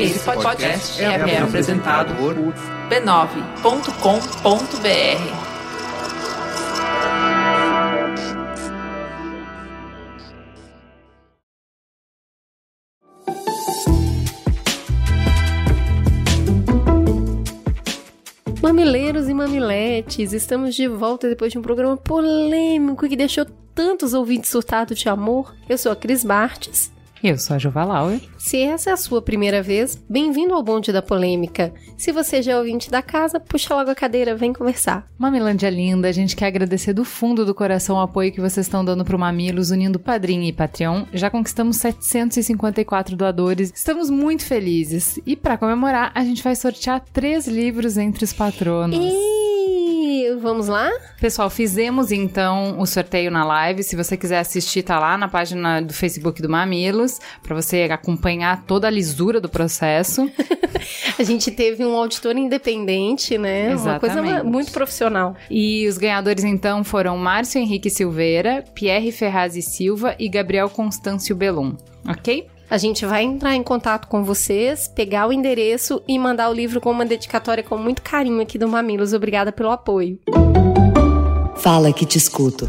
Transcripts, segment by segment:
Esse podcast é, é apresentado por b9.com.br. Mamileiros e mamiletes, estamos de volta depois de um programa polêmico que deixou tantos ouvintes surtados de amor. Eu sou a Cris Bartes eu sou a Juva Lauer. Se essa é a sua primeira vez, bem-vindo ao bonde da polêmica. Se você já é ouvinte da casa, puxa logo a cadeira, vem conversar. Mamilândia linda, a gente quer agradecer do fundo do coração o apoio que vocês estão dando pro Mamilos, unindo Padrinho e Patreon. Já conquistamos 754 doadores, estamos muito felizes. E para comemorar, a gente vai sortear três livros entre os patronos. E vamos lá? Pessoal, fizemos então o sorteio na live. Se você quiser assistir, tá lá na página do Facebook do Mamilos, para você acompanhar toda a lisura do processo. a gente teve um auditor independente, né? Exatamente. Uma coisa muito profissional. E os ganhadores então foram Márcio Henrique Silveira, Pierre Ferraz e Silva e Gabriel Constâncio Belum, ok? A gente vai entrar em contato com vocês, pegar o endereço e mandar o livro com uma dedicatória com muito carinho aqui do Mamilos. Obrigada pelo apoio. Fala que te escuto.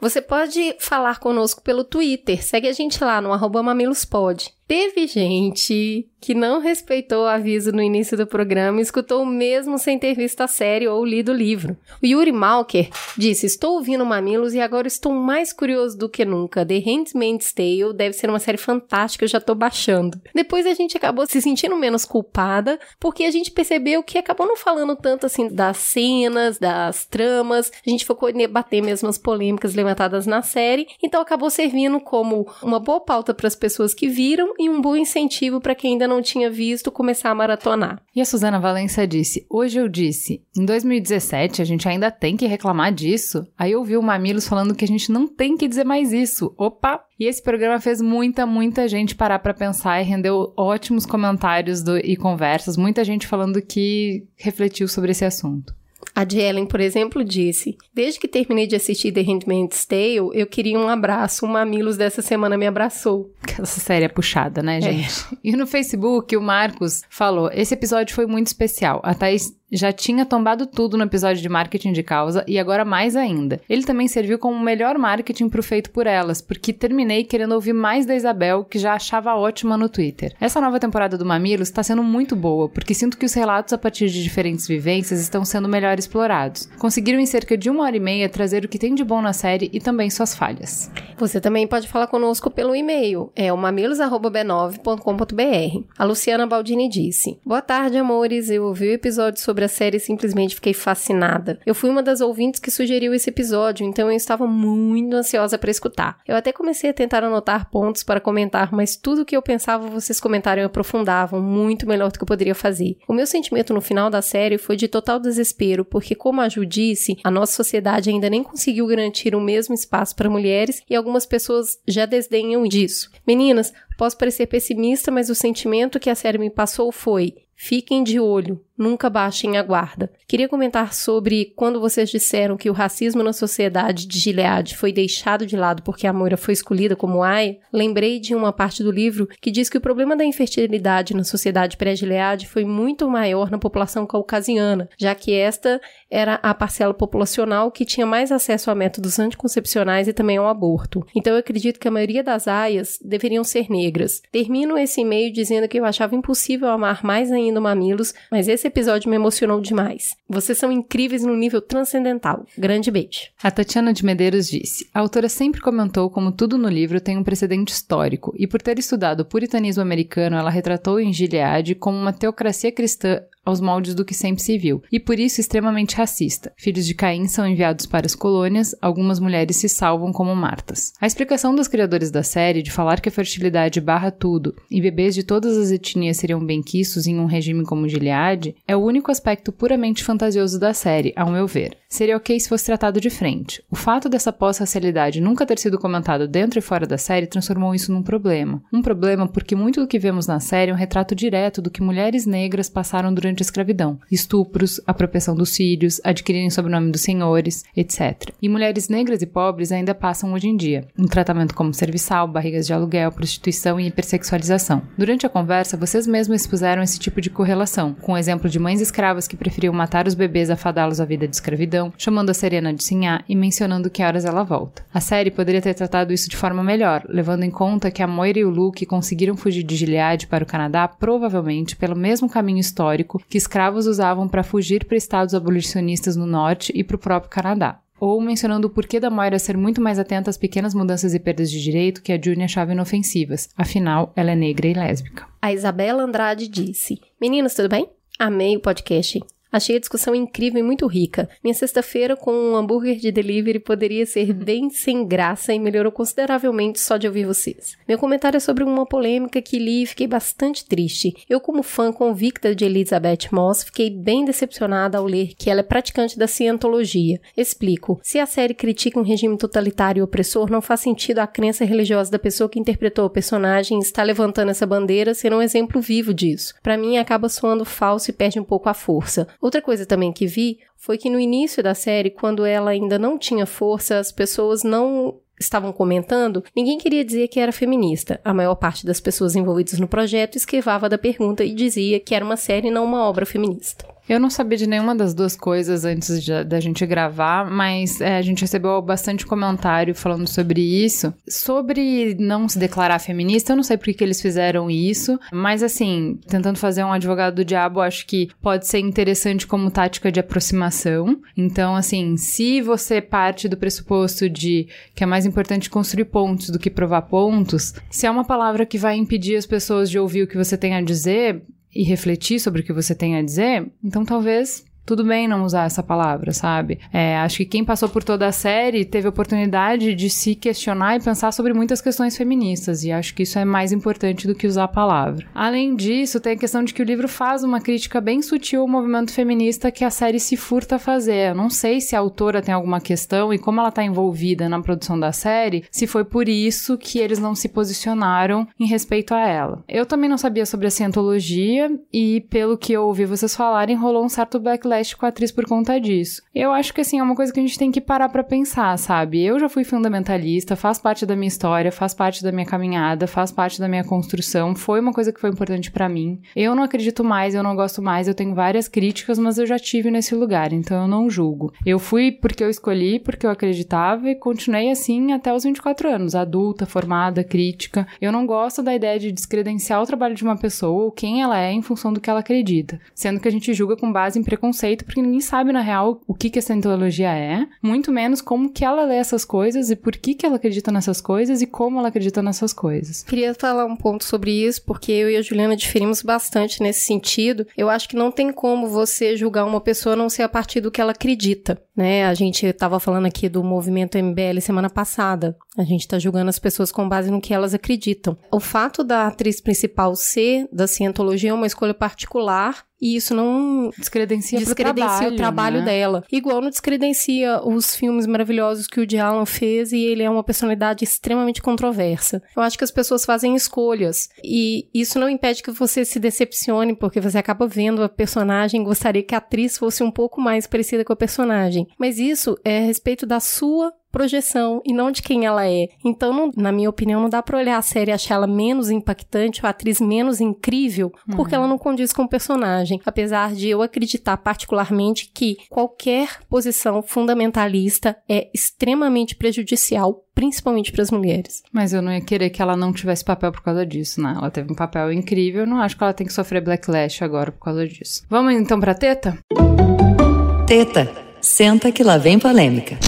Você pode falar conosco pelo Twitter. Segue a gente lá no mamilospod. Teve gente que não respeitou o aviso no início do programa e escutou mesmo sem ter visto a série ou lido o livro. O Yuri Malker disse: Estou ouvindo Mamilos e agora estou mais curioso do que nunca. The Handmaid's Tale deve ser uma série fantástica, eu já estou baixando. Depois a gente acabou se sentindo menos culpada, porque a gente percebeu que acabou não falando tanto assim das cenas, das tramas. A gente focou em debater mesmo as polêmicas levantadas na série, então acabou servindo como uma boa pauta para as pessoas que viram e um bom incentivo para quem ainda não tinha visto começar a maratonar. E a Suzana Valença disse: Hoje eu disse, em 2017 a gente ainda tem que reclamar disso. Aí eu vi o Mamilos falando que a gente não tem que dizer mais isso. Opa! E esse programa fez muita, muita gente parar para pensar e rendeu ótimos comentários do, e conversas. Muita gente falando que refletiu sobre esse assunto. A Ellen, por exemplo, disse: Desde que terminei de assistir The Handmaid's Tale, eu queria um abraço. O Mamilos dessa semana me abraçou. Essa série é puxada, né, gente? É. E no Facebook, o Marcos falou: Esse episódio foi muito especial. A Thaís já tinha tombado tudo no episódio de marketing de causa e agora mais ainda. Ele também serviu como o melhor marketing pro feito por elas, porque terminei querendo ouvir mais da Isabel, que já achava ótima no Twitter. Essa nova temporada do Mamilos está sendo muito boa, porque sinto que os relatos a partir de diferentes vivências estão sendo melhor explorados. Conseguiram em cerca de uma hora e meia trazer o que tem de bom na série e também suas falhas. Você também pode falar conosco pelo e-mail, é o mamilos@b9.com.br. A Luciana Baldini disse: Boa tarde, amores. Eu ouvi o episódio sobre sobre a série e simplesmente fiquei fascinada. Eu fui uma das ouvintes que sugeriu esse episódio, então eu estava muito ansiosa para escutar. Eu até comecei a tentar anotar pontos para comentar, mas tudo o que eu pensava vocês comentaram e aprofundavam muito melhor do que eu poderia fazer. O meu sentimento no final da série foi de total desespero, porque como a Ju disse, a nossa sociedade ainda nem conseguiu garantir o mesmo espaço para mulheres e algumas pessoas já desdenham disso. Meninas, posso parecer pessimista, mas o sentimento que a série me passou foi: fiquem de olho, nunca baixem a guarda. Queria comentar sobre quando vocês disseram que o racismo na sociedade de Gilead foi deixado de lado porque a Moira foi escolhida como Aya. Lembrei de uma parte do livro que diz que o problema da infertilidade na sociedade pré-Gilead foi muito maior na população caucasiana, já que esta era a parcela populacional que tinha mais acesso a métodos anticoncepcionais e também ao aborto. Então eu acredito que a maioria das aias deveriam ser negras. Termino esse e-mail dizendo que eu achava impossível amar mais ainda Mamilos, mas esse episódio me emocionou demais. Vocês são incríveis no nível transcendental. Grande beijo. A Tatiana de Medeiros disse: A autora sempre comentou como tudo no livro tem um precedente histórico, e por ter estudado o puritanismo americano, ela retratou em Gilead como uma teocracia cristã aos moldes do que sempre se viu, e por isso extremamente racista. Filhos de Caim são enviados para as colônias, algumas mulheres se salvam como Martas. A explicação dos criadores da série de falar que a fertilidade barra tudo e bebês de todas as etnias seriam benquistos em um regime como Gilead é o único aspecto puramente fantasioso da série, ao meu ver. Seria ok se fosse tratado de frente. O fato dessa pós-racialidade nunca ter sido comentado dentro e fora da série transformou isso num problema. Um problema porque muito do que vemos na série é um retrato direto do que mulheres negras passaram durante durante a escravidão: estupros, apropriação dos filhos, adquirirem sobrenome dos senhores, etc. E mulheres negras e pobres ainda passam hoje em dia um tratamento como serviçal, barrigas de aluguel, prostituição e hipersexualização. Durante a conversa, vocês mesmos expuseram esse tipo de correlação, com o exemplo de mães escravas que preferiam matar os bebês a fadá-los à vida de escravidão, chamando a Serena de Sinhá e mencionando que horas ela volta. A série poderia ter tratado isso de forma melhor, levando em conta que a Moira e o Luke conseguiram fugir de Gilead para o Canadá provavelmente pelo mesmo caminho histórico que escravos usavam para fugir para estados abolicionistas no norte e para o próprio Canadá ou mencionando o porquê da Moira ser muito mais atenta às pequenas mudanças e perdas de direito que a June achava inofensivas. Afinal, ela é negra e lésbica. A Isabela Andrade disse: Meninos, tudo bem? Amei o podcast. Achei a discussão incrível e muito rica. Minha sexta-feira com um hambúrguer de delivery poderia ser bem sem graça e melhorou consideravelmente só de ouvir vocês. Meu comentário é sobre uma polêmica que li e fiquei bastante triste. Eu, como fã convicta de Elizabeth Moss, fiquei bem decepcionada ao ler que ela é praticante da cientologia. Explico. Se a série critica um regime totalitário e opressor, não faz sentido a crença religiosa da pessoa que interpretou o personagem estar levantando essa bandeira ser um exemplo vivo disso. Para mim, acaba soando falso e perde um pouco a força. Outra coisa também que vi foi que no início da série, quando ela ainda não tinha força, as pessoas não estavam comentando, ninguém queria dizer que era feminista. A maior parte das pessoas envolvidas no projeto esquivava da pergunta e dizia que era uma série e não uma obra feminista. Eu não sabia de nenhuma das duas coisas antes de, da gente gravar, mas é, a gente recebeu bastante comentário falando sobre isso. Sobre não se declarar feminista, eu não sei por que, eles fizeram isso, mas assim, tentando fazer um advogado do diabo, acho que pode ser interessante como tática de aproximação. Então, assim, se você parte do pressuposto de que é mais importante construir pontos do que provar pontos, se é uma palavra que vai impedir as pessoas de ouvir o que você tem a dizer, e refletir sobre o que você tem a dizer, então talvez tudo bem não usar essa palavra, sabe? É, acho que quem passou por toda a série teve a oportunidade de se questionar e pensar sobre muitas questões feministas, e acho que isso é mais importante do que usar a palavra. Além disso, tem a questão de que o livro faz uma crítica bem sutil ao movimento feminista que a série se furta a fazer. Eu não sei se a autora tem alguma questão e como ela está envolvida na produção da série, se foi por isso que eles não se posicionaram em respeito a ela. Eu também não sabia sobre a cientologia e, pelo que eu ouvi vocês falarem, rolou um certo backlash com a atriz por conta disso. Eu acho que assim é uma coisa que a gente tem que parar para pensar, sabe? Eu já fui fundamentalista, faz parte da minha história, faz parte da minha caminhada, faz parte da minha construção, foi uma coisa que foi importante para mim. Eu não acredito mais, eu não gosto mais, eu tenho várias críticas, mas eu já tive nesse lugar, então eu não julgo. Eu fui porque eu escolhi, porque eu acreditava e continuei assim até os 24 anos, adulta, formada, crítica. Eu não gosto da ideia de descredenciar o trabalho de uma pessoa ou quem ela é em função do que ela acredita, sendo que a gente julga com base em preconceito conceito, porque ninguém sabe, na real, o que, que a cientologia é, muito menos como que ela lê essas coisas e por que, que ela acredita nessas coisas e como ela acredita nessas coisas. Queria falar um ponto sobre isso, porque eu e a Juliana diferimos bastante nesse sentido. Eu acho que não tem como você julgar uma pessoa não ser a partir do que ela acredita, né? A gente estava falando aqui do movimento MBL semana passada. A gente está julgando as pessoas com base no que elas acreditam. O fato da atriz principal ser da cientologia é uma escolha particular e isso não descredencia, descredencia trabalho, o trabalho né? dela. Igual não descredencia os filmes maravilhosos que o Woody Allen fez e ele é uma personalidade extremamente controversa. Eu acho que as pessoas fazem escolhas e isso não impede que você se decepcione porque você acaba vendo a personagem e gostaria que a atriz fosse um pouco mais parecida com a personagem. Mas isso é a respeito da sua projeção e não de quem ela é. Então, não, na minha opinião, não dá pra olhar a série e achar ela menos impactante ou a atriz menos incrível porque ela não condiz com o personagem. Apesar de eu acreditar particularmente que qualquer posição fundamentalista é extremamente prejudicial, principalmente para as mulheres. Mas eu não ia querer que ela não tivesse papel por causa disso, né? Ela teve um papel incrível, eu não acho que ela tem que sofrer backlash agora por causa disso. Vamos então pra teta? Teta, senta que lá vem polêmica.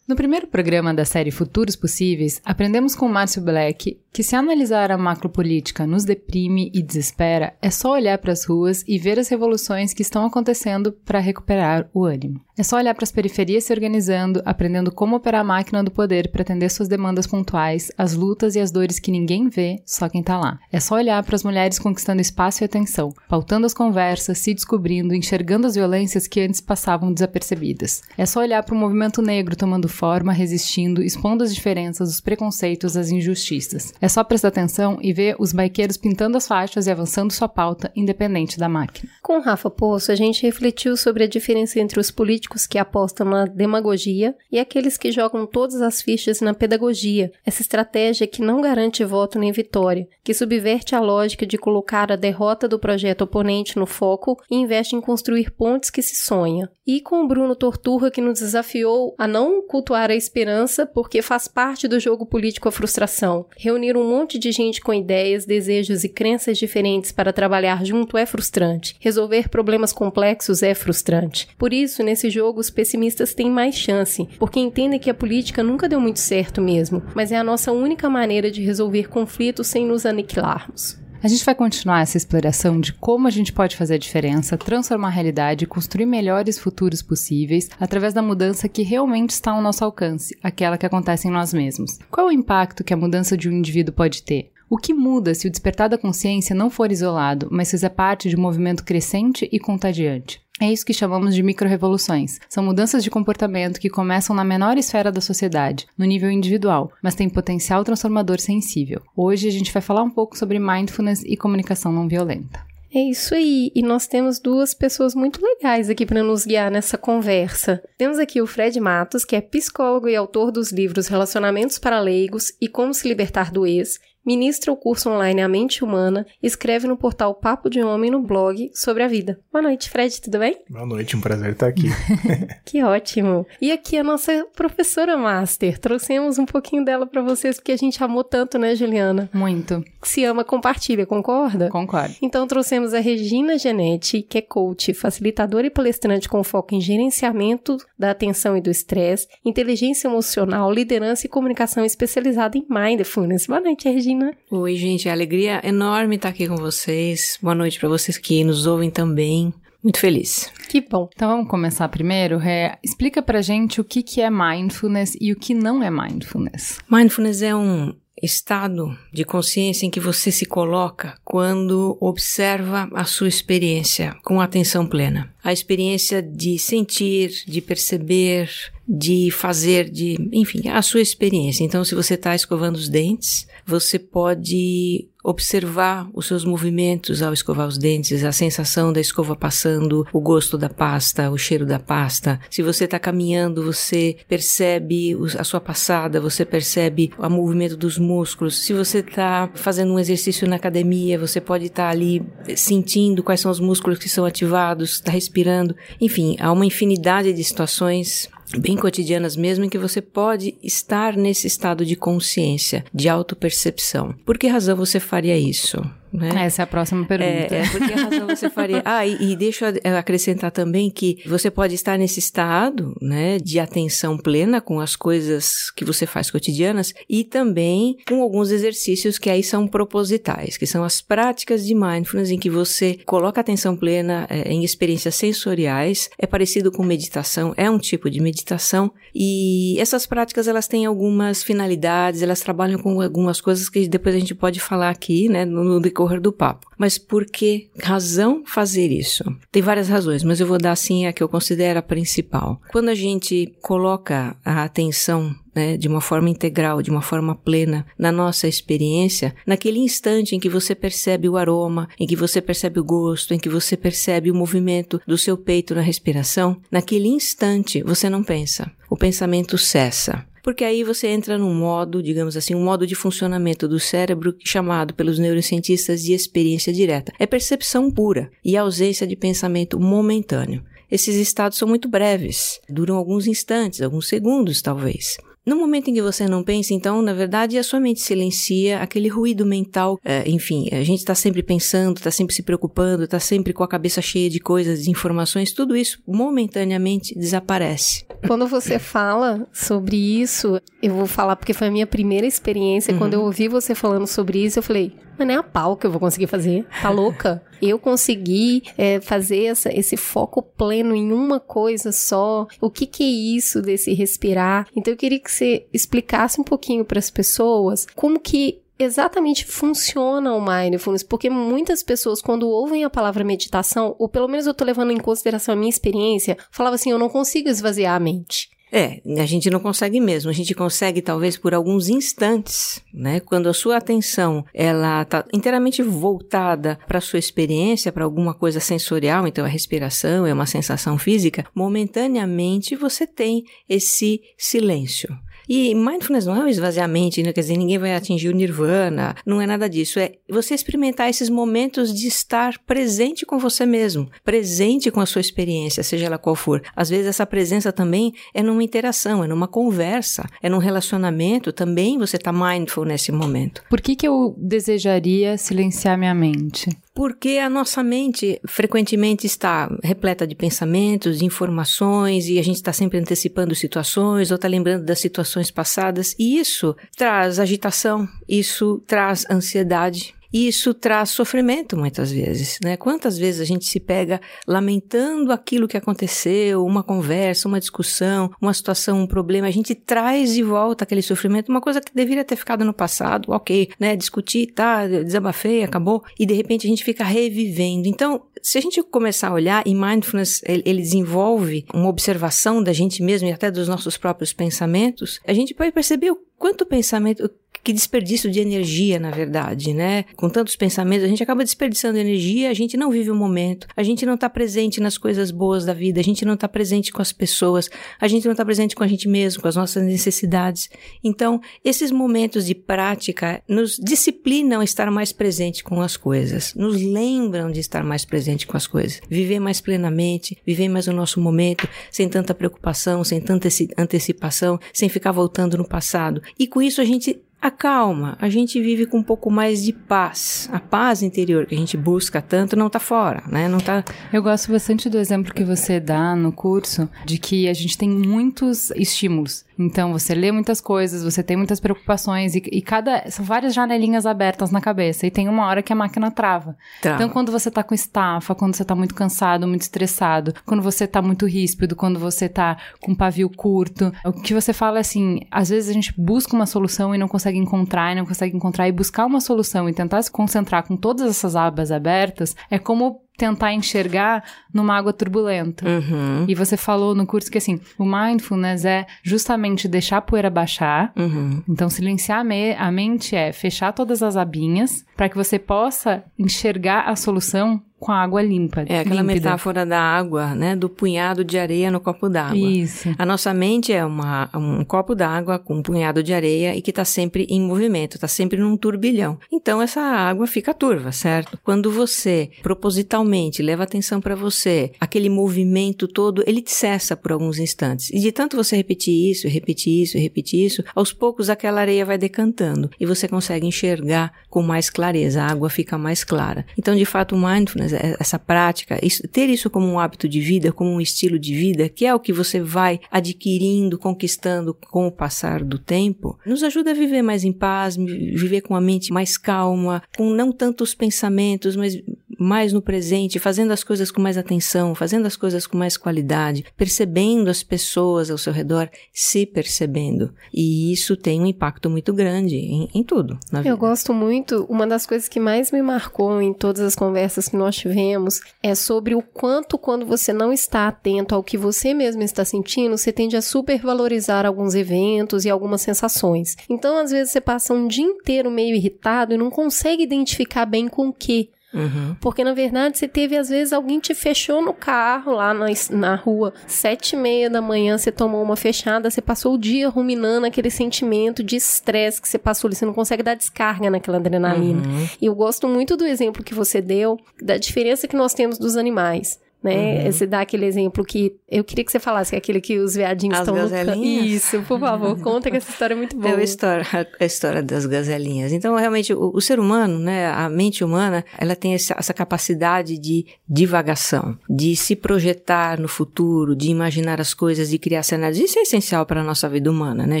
No primeiro programa da série Futuros Possíveis, aprendemos com Márcio Black que se analisar a macropolítica nos deprime e desespera, é só olhar para as ruas e ver as revoluções que estão acontecendo para recuperar o ânimo. É só olhar para as periferias se organizando, aprendendo como operar a máquina do poder para atender suas demandas pontuais, as lutas e as dores que ninguém vê, só quem tá lá. É só olhar para as mulheres conquistando espaço e atenção, pautando as conversas, se descobrindo, enxergando as violências que antes passavam desapercebidas. É só olhar para o movimento negro tomando forma, resistindo, expondo as diferenças, os preconceitos, as injustiças. É É só prestar atenção e ver os baiqueiros pintando as faixas e avançando sua pauta, independente da máquina. Com Rafa Poço, a gente refletiu sobre a diferença entre os políticos que apostam na demagogia e aqueles que jogam todas as fichas na pedagogia, essa estratégia que não garante voto nem vitória, que subverte a lógica de colocar a derrota do projeto oponente no foco e investe em construir pontes que se sonha. E com o Bruno Torturra que nos desafiou a não cultuar a esperança porque faz parte do jogo político a frustração. Reunir um monte de gente com ideias, desejos e crenças diferentes para trabalhar junto é frustrante. Resolver problemas complexos é frustrante. Por isso, nesse jogo, os pessimistas têm mais chance, porque entendem que a política nunca deu muito certo mesmo, mas é a nossa única maneira de resolver conflitos sem nos aniquilarmos. A gente vai continuar essa exploração de como a gente pode fazer a diferença, transformar a realidade e construir melhores futuros possíveis através da mudança que realmente está ao nosso alcance, aquela que acontece em nós mesmos. Qual é o impacto que a mudança de um indivíduo pode ter? O que muda se o despertar da consciência não for isolado, mas fizer parte de um movimento crescente e contagiante? É isso que chamamos de microrevoluções. São mudanças de comportamento que começam na menor esfera da sociedade, no nível individual, mas têm potencial transformador sensível. Hoje a gente vai falar um pouco sobre mindfulness e comunicação não violenta. É isso aí. E nós temos duas pessoas muito legais aqui para nos guiar nessa conversa. Temos aqui o Fred Matos, que é psicólogo e autor dos livros Relacionamentos para Leigos e Como se Libertar do Ex, ministra o curso online A Mente Humana e escreve no portal Papo de Homem no blog sobre a vida. Boa noite, Fred, tudo bem? Boa noite, um prazer estar aqui. que ótimo. E aqui a nossa professora master. Trouxemos um pouquinho dela para vocês porque a gente amou tanto, né, Juliana? Muito. Se ama, compartilha, concorda? Concordo. Então trouxemos a Regina Genetti, que é coach, facilitadora e palestrante com foco em gerenciamento da atenção e do estresse, inteligência emocional, liderança e comunicação especializada em mindfulness. Boa noite, Regina. Regina. Oi, gente, é alegria enorme estar aqui com vocês. Boa noite para vocês que nos ouvem também. Muito feliz. Que bom. Então vamos começar primeiro. É, explica pra gente o que, que é mindfulness e o que não é mindfulness. Mindfulness é um estado de consciência em que você se coloca quando observa a sua experiência com atenção plena. A experiência de sentir, de perceber, de fazer, de, enfim, a sua experiência. Então, se você está escovando os dentes, você pode observar os seus movimentos ao escovar os dentes, a sensação da escova passando, o gosto da pasta, o cheiro da pasta. Se você está caminhando, você percebe a sua passada, você percebe o movimento dos músculos. Se você está fazendo um exercício na academia, você pode estar tá ali sentindo quais são os músculos que são ativados, está respirando. Enfim, há uma infinidade de situações bem cotidianas mesmo, em que você pode estar nesse estado de consciência, de autopercepção. Por que razão você faria isso? Né? Essa é a próxima pergunta. É, é por que razão você faria? Ah, e, e deixa eu acrescentar também que você pode estar nesse estado, né, de atenção plena com as coisas que você faz cotidianas e também com alguns exercícios que aí são propositais, que são as práticas de mindfulness em que você coloca atenção plena é, em experiências sensoriais. É parecido com meditação, é um tipo de meditação e essas práticas elas têm algumas finalidades, elas trabalham com algumas coisas que depois a gente pode falar aqui, né, no, no decorrer do papo. Mas por que razão fazer isso? Tem várias razões, mas eu vou dar assim a que eu considero a principal. Quando a gente coloca a atenção né, de uma forma integral, de uma forma plena na nossa experiência, naquele instante em que você percebe o aroma, em que você percebe o gosto, em que você percebe o movimento do seu peito na respiração, naquele instante você não pensa. O pensamento cessa porque aí você entra num modo, digamos assim, um modo de funcionamento do cérebro chamado pelos neurocientistas de experiência direta. É percepção pura e ausência de pensamento momentâneo. Esses estados são muito breves, duram alguns instantes, alguns segundos talvez. No momento em que você não pensa, então, na verdade, a sua mente silencia aquele ruído mental. É, enfim, a gente está sempre pensando, está sempre se preocupando, está sempre com a cabeça cheia de coisas, de informações, tudo isso momentaneamente desaparece. Quando você fala sobre isso, eu vou falar porque foi a minha primeira experiência. Uhum. Quando eu ouvi você falando sobre isso, eu falei: mas nem a pau que eu vou conseguir fazer. Tá louca? Eu consegui é, fazer essa, esse foco pleno em uma coisa só. O que, que é isso desse respirar? Então eu queria que você explicasse um pouquinho para as pessoas como que exatamente funciona o mindfulness, porque muitas pessoas, quando ouvem a palavra meditação, ou pelo menos eu tô levando em consideração a minha experiência, falava assim: eu não consigo esvaziar a mente. É, a gente não consegue mesmo. A gente consegue talvez por alguns instantes, né? Quando a sua atenção ela está inteiramente voltada para a sua experiência, para alguma coisa sensorial, então a respiração é uma sensação física, momentaneamente você tem esse silêncio. E mindfulness não é um esvaziamento, né? quer dizer, ninguém vai atingir o nirvana, não é nada disso. É você experimentar esses momentos de estar presente com você mesmo, presente com a sua experiência, seja ela qual for. Às vezes essa presença também é numa interação, é numa conversa, é num relacionamento, também você está mindful nesse momento. Por que, que eu desejaria silenciar minha mente? Porque a nossa mente frequentemente está repleta de pensamentos, de informações, e a gente está sempre antecipando situações ou está lembrando das situações passadas, e isso traz agitação, isso traz ansiedade, e isso traz sofrimento muitas vezes, né? Quantas vezes a gente se pega lamentando aquilo que aconteceu, uma conversa, uma discussão, uma situação, um problema, a gente traz de volta aquele sofrimento, uma coisa que deveria ter ficado no passado, ok, né? Discutir, tá, desabafei, acabou, e de repente a gente fica revivendo. Então, se a gente começar a olhar, e mindfulness ele, desenvolve uma observação da gente mesmo e até dos nossos próprios pensamentos, a gente pode perceber o quanto pensamento, que desperdício de energia, na verdade, né? Com tantos pensamentos, a gente acaba desperdiçando energia, a gente não vive o momento, a gente não está presente nas coisas boas da vida, a gente não está presente com as pessoas, a gente não está presente com a gente mesmo, com as nossas necessidades. Então, esses momentos de prática nos disciplinam a estar mais presente com as coisas, nos lembram de estar mais presente com as coisas, viver mais plenamente, viver mais o nosso momento, sem tanta preocupação, sem tanta antecipação, sem ficar voltando no passado. E com isso a gente a calma, a gente vive com um pouco mais de paz. A paz interior que a gente busca tanto não está fora, né? Não tá. Eu gosto bastante do exemplo que você dá no curso de que a gente tem muitos estímulos. Então você lê muitas coisas, você tem muitas preocupações e, e cada são várias janelinhas abertas na cabeça e tem uma hora que a máquina trava. trava. Então quando você tá com estafa, quando você tá muito cansado, muito estressado, quando você tá muito ríspido, quando você tá com pavio curto, o que você fala é assim, às vezes a gente busca uma solução e não consegue encontrar, e não consegue encontrar e buscar uma solução e tentar se concentrar com todas essas abas abertas é como tentar enxergar numa água turbulenta. Uhum. E você falou no curso que assim, o mindfulness é justamente deixar a poeira baixar. Uhum. Então, silenciar a, me a mente é fechar todas as abinhas para que você possa enxergar a solução com a água limpa. É aquela límpida. metáfora da água, né? Do punhado de areia no copo d'água. Isso. A nossa mente é uma, um copo d'água com um punhado de areia e que está sempre em movimento, está sempre num turbilhão. Então essa água fica turva, certo? Quando você propositalmente leva atenção para você, aquele movimento todo, ele te cessa por alguns instantes. E de tanto você repetir isso, repetir isso, repetir isso, aos poucos aquela areia vai decantando e você consegue enxergar com mais clareza, a água fica mais clara. Então, de fato, o mindfulness essa prática, isso, ter isso como um hábito de vida, como um estilo de vida, que é o que você vai adquirindo, conquistando com o passar do tempo, nos ajuda a viver mais em paz, viver com a mente mais calma, com não tantos pensamentos, mas mais no presente, fazendo as coisas com mais atenção, fazendo as coisas com mais qualidade, percebendo as pessoas ao seu redor, se percebendo. E isso tem um impacto muito grande em, em tudo. Eu gosto muito, uma das coisas que mais me marcou em todas as conversas que nós tivemos é sobre o quanto, quando você não está atento ao que você mesmo está sentindo, você tende a supervalorizar alguns eventos e algumas sensações. Então, às vezes, você passa um dia inteiro meio irritado e não consegue identificar bem com o que. Uhum. Porque, na verdade, você teve, às vezes, alguém te fechou no carro lá na, na rua, sete e meia da manhã, você tomou uma fechada, você passou o dia ruminando aquele sentimento de estresse que você passou ali, você não consegue dar descarga naquela adrenalina. Uhum. E eu gosto muito do exemplo que você deu, da diferença que nós temos dos animais né? Uhum. Você dá aquele exemplo que eu queria que você falasse, que é aquele que os veadinhos estão no. Isso, por favor, conta que essa história é muito boa. É a história, a história das gazelinhas. Então, realmente, o, o ser humano, né, a mente humana, ela tem essa, essa, capacidade de divagação, de se projetar no futuro, de imaginar as coisas, de criar cenários. Isso é essencial para a nossa vida humana, né? A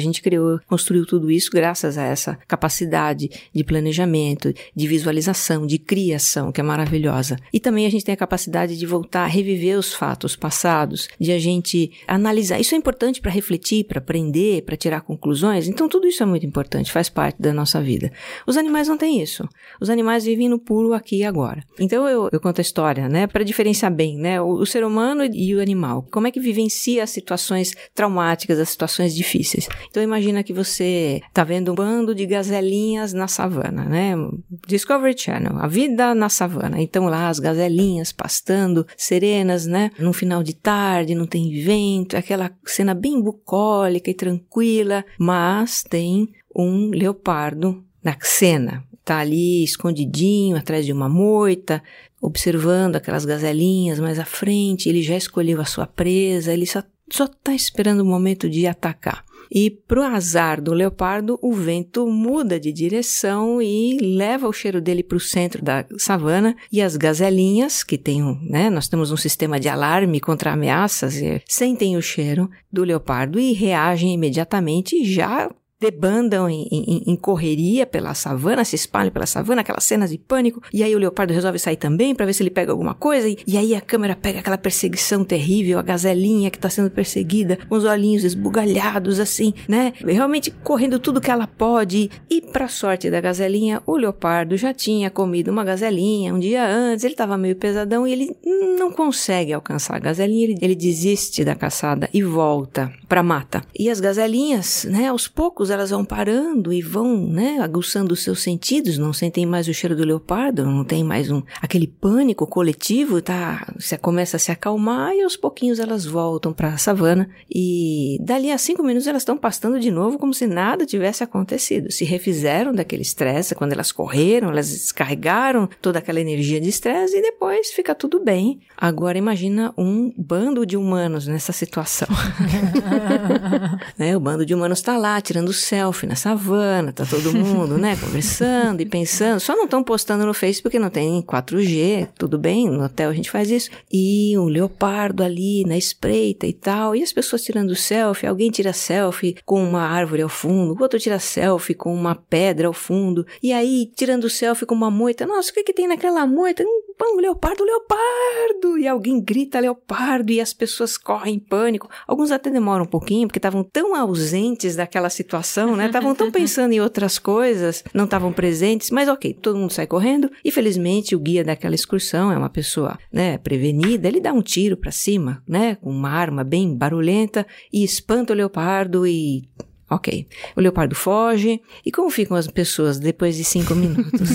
gente criou, construiu tudo isso graças a essa capacidade de planejamento, de visualização, de criação, que é maravilhosa. E também a gente tem a capacidade de voltar reviver os fatos passados, de a gente analisar. Isso é importante para refletir, para aprender, para tirar conclusões. Então, tudo isso é muito importante, faz parte da nossa vida. Os animais não têm isso. Os animais vivem no puro aqui e agora. Então, eu, eu conto a história, né, para diferenciar bem, né, o, o ser humano e o animal. Como é que vivencia as situações traumáticas, as situações difíceis. Então, imagina que você está vendo um bando de gazelinhas na savana, né? Discovery Channel, a vida na savana. Então, lá as gazelinhas pastando, serenas, né? Num final de tarde, não tem vento, aquela cena bem bucólica e tranquila, mas tem um leopardo na cena. Tá ali escondidinho atrás de uma moita, observando aquelas gazelinhas mais à frente. Ele já escolheu a sua presa, ele só, só tá esperando o momento de atacar. E pro azar do leopardo, o vento muda de direção e leva o cheiro dele para o centro da savana. E as gazelinhas, que tem um, né, nós temos um sistema de alarme contra ameaças, sentem o cheiro do leopardo e reagem imediatamente já debandam em, em, em, correria pela savana, se espalham pela savana, aquelas cenas de pânico, e aí o leopardo resolve sair também para ver se ele pega alguma coisa, e, e, aí a câmera pega aquela perseguição terrível, a gazelinha que tá sendo perseguida, com os olhinhos esbugalhados assim, né? Realmente correndo tudo que ela pode, e pra sorte da gazelinha, o leopardo já tinha comido uma gazelinha um dia antes, ele tava meio pesadão e ele não consegue alcançar a gazelinha, ele, ele desiste da caçada e volta pra mata. E as gazelinhas, né, aos poucos poucos elas vão parando e vão, né, aguçando os seus sentidos, não sentem mais o cheiro do leopardo, não tem mais um aquele pânico coletivo, tá? Você começa a se acalmar e aos pouquinhos elas voltam para a savana e dali a cinco minutos elas estão pastando de novo como se nada tivesse acontecido. Se refizeram daquele estresse quando elas correram, elas descarregaram toda aquela energia de estresse e depois fica tudo bem. Agora imagina um bando de humanos nessa situação. né? O bando de humanos está lá tirando selfie na savana, tá todo mundo, né, conversando e pensando. Só não estão postando no Face porque não tem 4G, tudo bem, no hotel a gente faz isso. E o leopardo ali na espreita e tal, e as pessoas tirando selfie, alguém tira selfie com uma árvore ao fundo, o outro tira selfie com uma pedra ao fundo, e aí tirando selfie com uma moita. Nossa, o que que tem naquela moita? Um, um leopardo, leopardo! E alguém grita leopardo e as pessoas correm em pânico. Alguns até demoram um pouquinho porque estavam tão ausentes daquela situação situação, né? Estavam tão pensando em outras coisas, não estavam presentes, mas ok, todo mundo sai correndo e felizmente o guia daquela excursão é uma pessoa, né, prevenida, ele dá um tiro para cima, né, com uma arma bem barulhenta e espanta o leopardo e Ok. O leopardo foge. E como ficam as pessoas depois de cinco minutos?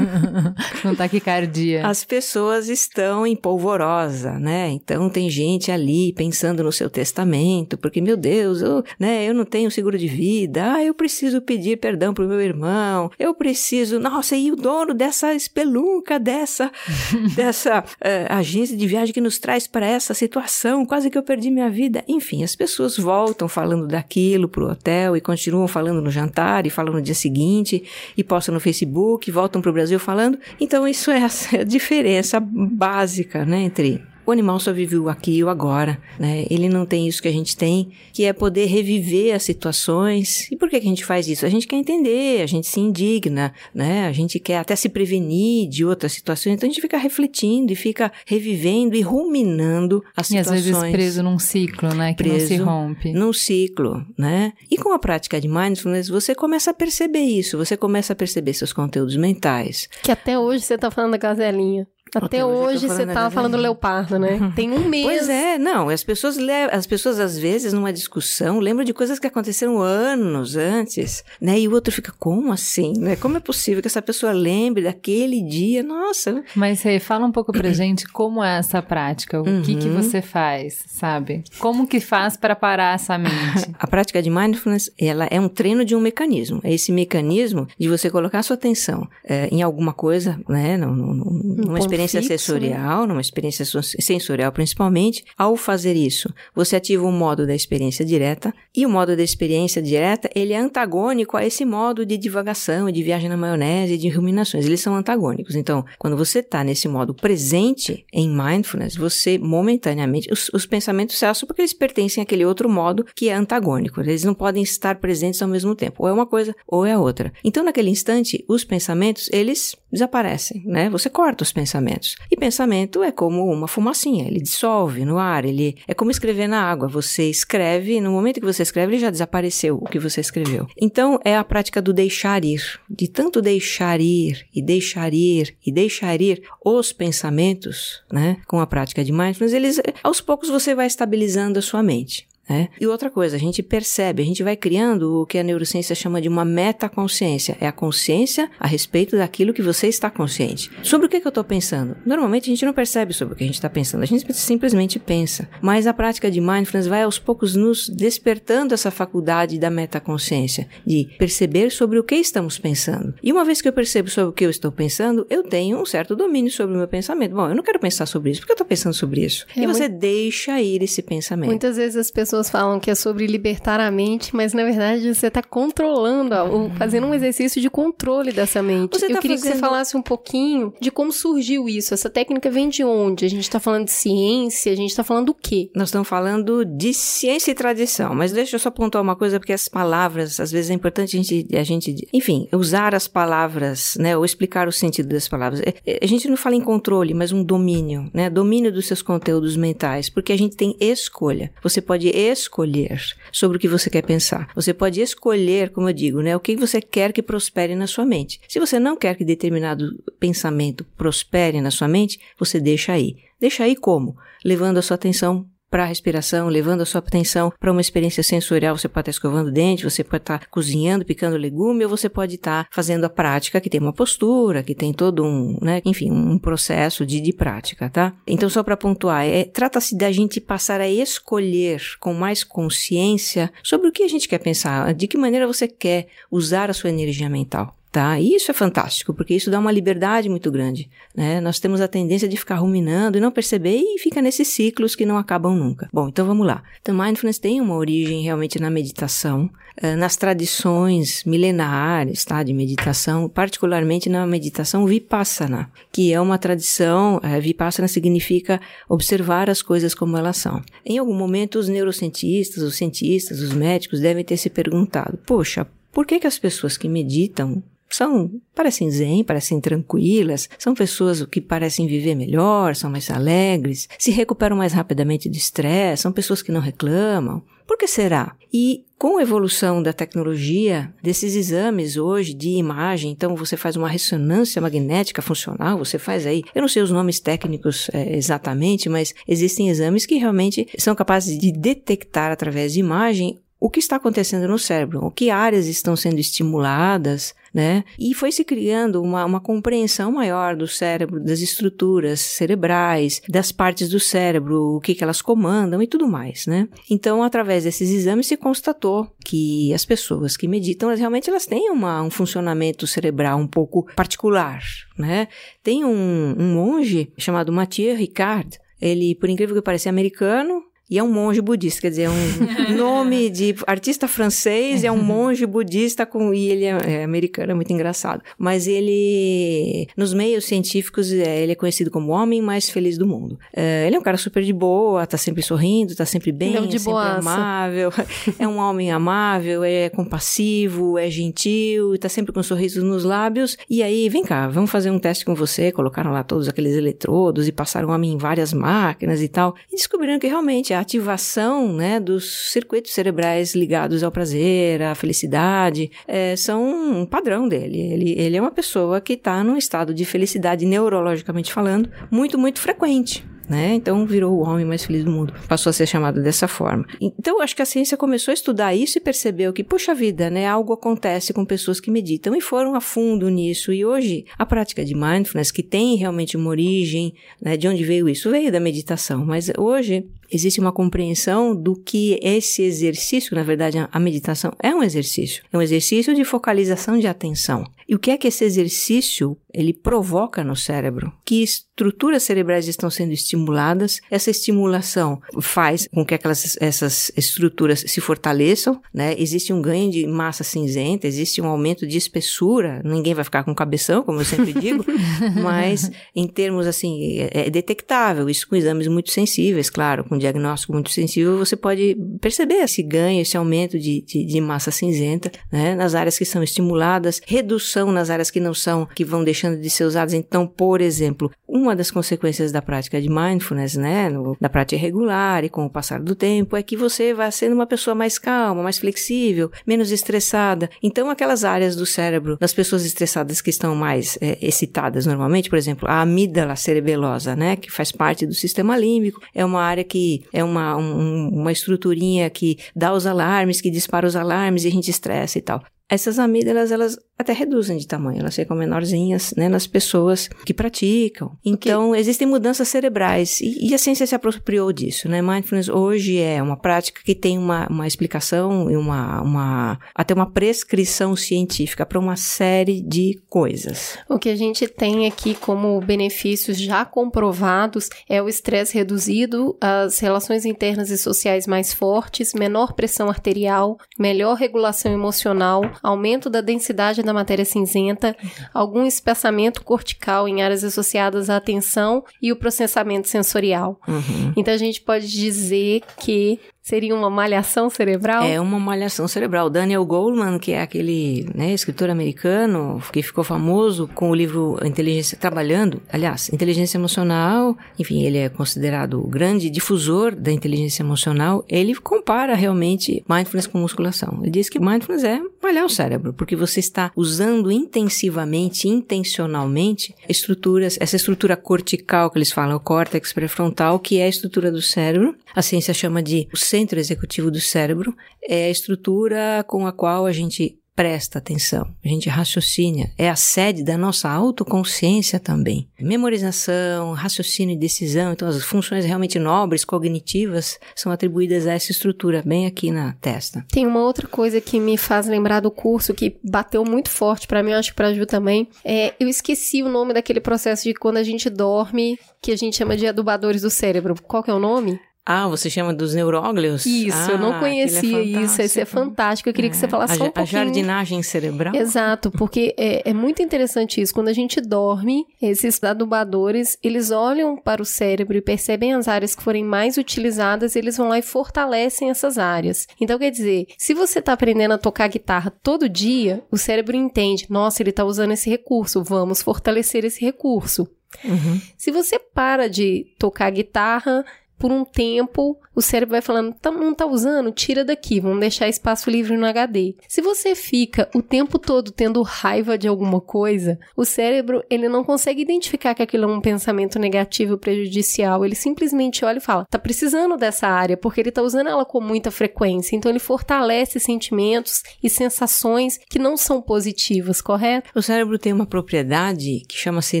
Com taquicardia. As pessoas estão em polvorosa, né? Então tem gente ali pensando no seu testamento, porque, meu Deus, eu, né, eu não tenho seguro de vida. Ah, eu preciso pedir perdão pro meu irmão. Eu preciso. Nossa, e o dono dessa espelunca, dessa, dessa uh, agência de viagem que nos traz para essa situação? Quase que eu perdi minha vida. Enfim, as pessoas voltam falando daquilo pro hotel e continuam falando no jantar e falam no dia seguinte e postam no Facebook, voltam para o Brasil falando. Então isso é a diferença básica, né, entre o animal só vive o aqui e o agora, né? Ele não tem isso que a gente tem, que é poder reviver as situações. E por que, que a gente faz isso? A gente quer entender, a gente se indigna, né? A gente quer até se prevenir de outras situações. Então a gente fica refletindo e fica revivendo e ruminando as e situações. E às vezes preso num ciclo, né? Que preso não se rompe. Num ciclo, né? E com a prática de mindfulness, você começa a perceber isso. Você começa a perceber seus conteúdos mentais. Que até hoje você tá falando da gazelinha. Até, hoje, você tava falando leopardo, né? Tem um mês. Pois é, não. As pessoas, as pessoas, às vezes, numa discussão, lembram de coisas que aconteceram anos antes, né? E o outro fica, como assim? Né? Como é possível que essa pessoa lembre daquele dia? Nossa. Mas, Rê, fala um pouco pra gente como é essa prática. O uhum. que, que uhum. você faz, sabe? Como que faz para parar essa mente? A prática de mindfulness, ela é um treino de um mecanismo. É esse mecanismo de você colocar sua atenção é, em alguma coisa, né? Numa experiência experiência fixo, né? sensorial, né? numa experiência sensorial principalmente, ao fazer isso, você ativa o modo da experiência direta e o modo da experiência direta, ele é antagônico a esse modo de divagação, de viagem na maionese, de ruminações. Eles são antagônicos. Então, quando você está nesse modo presente em mindfulness, você momentaneamente, os, os pensamentos cessam porque eles pertencem àquele outro modo que é antagônico. Eles não podem estar presentes ao mesmo tempo. Ou é uma coisa ou é outra. Então, naquele instante, os pensamentos, eles desaparecem, né? Você corta os pensamentos. E pensamento é como uma fumacinha, ele dissolve no ar, ele é como escrever na água. Você escreve, no momento que você escreve, ele já desapareceu o que você escreveu. Então é a prática do deixar ir, de tanto deixar ir e deixar ir e deixar ir os pensamentos, né? Com a prática de mindfulness, eles aos poucos você vai estabilizando a sua mente. É. E outra coisa, a gente percebe, a gente vai criando o que a neurociência chama de uma metaconsciência. É a consciência a respeito daquilo que você está consciente. Sobre o que, que eu estou pensando? Normalmente a gente não percebe sobre o que a gente está pensando, a gente simplesmente pensa. Mas a prática de mindfulness vai aos poucos nos despertando essa faculdade da metaconsciência, de perceber sobre o que estamos pensando. E uma vez que eu percebo sobre o que eu estou pensando, eu tenho um certo domínio sobre o meu pensamento. Bom, eu não quero pensar sobre isso, porque eu estou pensando sobre isso? É e você muito... deixa ir esse pensamento. Muitas vezes as pessoas pessoas falam que é sobre libertar a mente, mas na verdade você está controlando, ou fazendo um exercício de controle dessa mente. Você Eu tá queria fazendo... que você falasse um pouquinho de como surgiu isso. Essa técnica vem de onde? A gente está falando de ciência, a gente está falando do quê? Nós estamos falando de ciência e tradição, mas deixa eu só pontuar uma coisa, porque as palavras, às vezes é importante a gente, a gente enfim, usar as palavras, né, ou explicar o sentido das palavras. É, é, a gente não fala em controle, mas um domínio, né, domínio dos seus conteúdos mentais, porque a gente tem escolha. Você pode escolher sobre o que você quer pensar. Você pode escolher, como eu digo, né, o que você quer que prospere na sua mente. Se você não quer que determinado pensamento prospere na sua mente, você deixa aí. Deixa aí como? Levando a sua atenção para a respiração, levando a sua atenção para uma experiência sensorial. Você pode estar escovando dente, você pode estar cozinhando, picando legume, ou você pode estar fazendo a prática que tem uma postura, que tem todo um, né, enfim, um processo de, de prática, tá? Então, só para pontuar, é, trata-se da gente passar a escolher com mais consciência sobre o que a gente quer pensar, de que maneira você quer usar a sua energia mental tá? E isso é fantástico, porque isso dá uma liberdade muito grande, né? Nós temos a tendência de ficar ruminando e não perceber e fica nesses ciclos que não acabam nunca. Bom, então vamos lá. Então, mindfulness tem uma origem realmente na meditação, eh, nas tradições milenares, tá? De meditação, particularmente na meditação vipassana, que é uma tradição, é, vipassana significa observar as coisas como elas são. Em algum momento, os neurocientistas, os cientistas, os médicos devem ter se perguntado, poxa, por que, que as pessoas que meditam são, parecem zen, parecem tranquilas, são pessoas que parecem viver melhor, são mais alegres, se recuperam mais rapidamente do estresse, são pessoas que não reclamam. Por que será? E com a evolução da tecnologia, desses exames hoje de imagem, então você faz uma ressonância magnética funcional, você faz aí, eu não sei os nomes técnicos é, exatamente, mas existem exames que realmente são capazes de detectar através de imagem o que está acontecendo no cérebro, o que áreas estão sendo estimuladas, né? E foi se criando uma, uma compreensão maior do cérebro, das estruturas cerebrais, das partes do cérebro, o que, que elas comandam e tudo mais, né? Então, através desses exames se constatou que as pessoas que meditam, elas, realmente elas têm uma, um funcionamento cerebral um pouco particular, né? Tem um, um monge chamado Mathieu Ricard, ele, por incrível que pareça, é americano, e é um monge budista, quer dizer, é um nome de artista francês, é um monge budista com e ele é, é, americano, é muito engraçado. Mas ele, nos meios científicos, é, ele é conhecido como o homem mais feliz do mundo. É, ele é um cara super de boa, tá sempre sorrindo, tá sempre bem, é sempre boaça. amável. é um homem amável, é compassivo, é gentil, tá sempre com um sorriso nos lábios. E aí, vem cá, vamos fazer um teste com você. Colocaram lá todos aqueles eletrodos e passaram o homem em várias máquinas e tal. E descobriram que realmente a ativação né, dos circuitos cerebrais ligados ao prazer, à felicidade, é, são um padrão dele. Ele, ele é uma pessoa que está num estado de felicidade, neurologicamente falando, muito, muito frequente né? Então virou o homem mais feliz do mundo. Passou a ser chamado dessa forma. Então acho que a ciência começou a estudar isso e percebeu que, puxa vida, né? Algo acontece com pessoas que meditam e foram a fundo nisso. E hoje a prática de mindfulness, que tem realmente uma origem, né? De onde veio isso? Veio da meditação. Mas hoje existe uma compreensão do que esse exercício, na verdade, a meditação é um exercício. É um exercício de focalização de atenção. E o que é que esse exercício ele provoca no cérebro? Que estruturas cerebrais estão sendo estimuladas? Essa estimulação faz com que aquelas, essas estruturas se fortaleçam, né? Existe um ganho de massa cinzenta, existe um aumento de espessura. Ninguém vai ficar com cabeção, como eu sempre digo, mas em termos assim, é, é detectável. Isso com exames muito sensíveis, claro, com diagnóstico muito sensível, você pode perceber esse ganho, esse aumento de, de, de massa cinzenta, né? Nas áreas que são estimuladas, redução nas áreas que não são, que vão deixando de ser usadas. Então, por exemplo, uma das consequências da prática de mindfulness, né, no, da prática regular e com o passar do tempo, é que você vai sendo uma pessoa mais calma, mais flexível, menos estressada. Então, aquelas áreas do cérebro das pessoas estressadas que estão mais é, excitadas normalmente, por exemplo, a amígdala cerebelosa, né, que faz parte do sistema límbico, é uma área que é uma, um, uma estruturinha que dá os alarmes, que dispara os alarmes e a gente estressa e tal. Essas amígdalas, elas até reduzem de tamanho, elas ficam menorzinhas, né, nas pessoas que praticam. Então, existem mudanças cerebrais e, e, a ciência se apropriou disso, né? Mindfulness hoje é uma prática que tem uma, uma explicação e uma, uma, até uma prescrição científica para uma série de coisas. O que a gente tem aqui como benefícios já comprovados é o estresse reduzido, as relações internas e sociais mais fortes, menor pressão arterial, melhor regulação emocional, aumento da densidade da matéria cinzenta, algum espessamento cortical em áreas associadas à atenção e o processamento sensorial. Uhum. Então a gente pode dizer que Seria uma malhação cerebral? É uma malhação cerebral. Daniel Goleman, que é aquele né, escritor americano que ficou famoso com o livro Inteligência Trabalhando, aliás, Inteligência Emocional, enfim, ele é considerado o grande difusor da inteligência emocional. Ele compara realmente mindfulness com musculação. Ele diz que mindfulness é malhar o cérebro, porque você está usando intensivamente, intencionalmente, estruturas, essa estrutura cortical que eles falam, o córtex pré-frontal, que é a estrutura do cérebro. A ciência chama de centro executivo do cérebro é a estrutura com a qual a gente presta atenção, a gente raciocina, é a sede da nossa autoconsciência também. Memorização, raciocínio e decisão, então as funções realmente nobres, cognitivas, são atribuídas a essa estrutura bem aqui na testa. Tem uma outra coisa que me faz lembrar do curso que bateu muito forte para mim, acho que para Ju também. É, eu esqueci o nome daquele processo de quando a gente dorme, que a gente chama de adubadores do cérebro. Qual que é o nome? Ah, você chama dos neuróglios? Isso, ah, eu não conhecia é isso. Isso é fantástico. Eu queria é. que você falasse a, só um pouquinho. A jardinagem cerebral? Exato, porque é, é, muito interessante isso. Quando a gente dorme, esses adubadores, eles olham para o cérebro e percebem as áreas que forem mais utilizadas, eles vão lá e fortalecem essas áreas. Então, quer dizer, se você está aprendendo a tocar guitarra todo dia, o cérebro entende, nossa, ele está usando esse recurso, vamos fortalecer esse recurso. Uhum. Se você para de tocar guitarra, por um tempo, o cérebro vai falando, tá, não tá usando, tira daqui, vamos deixar espaço livre no HD. Se você fica o tempo todo tendo raiva de alguma coisa, o cérebro, ele não consegue identificar que aquilo é um pensamento negativo prejudicial, ele simplesmente olha e fala, tá precisando dessa área, porque ele tá usando ela com muita frequência, então ele fortalece sentimentos e sensações que não são positivas, correto? O cérebro tem uma propriedade que chama-se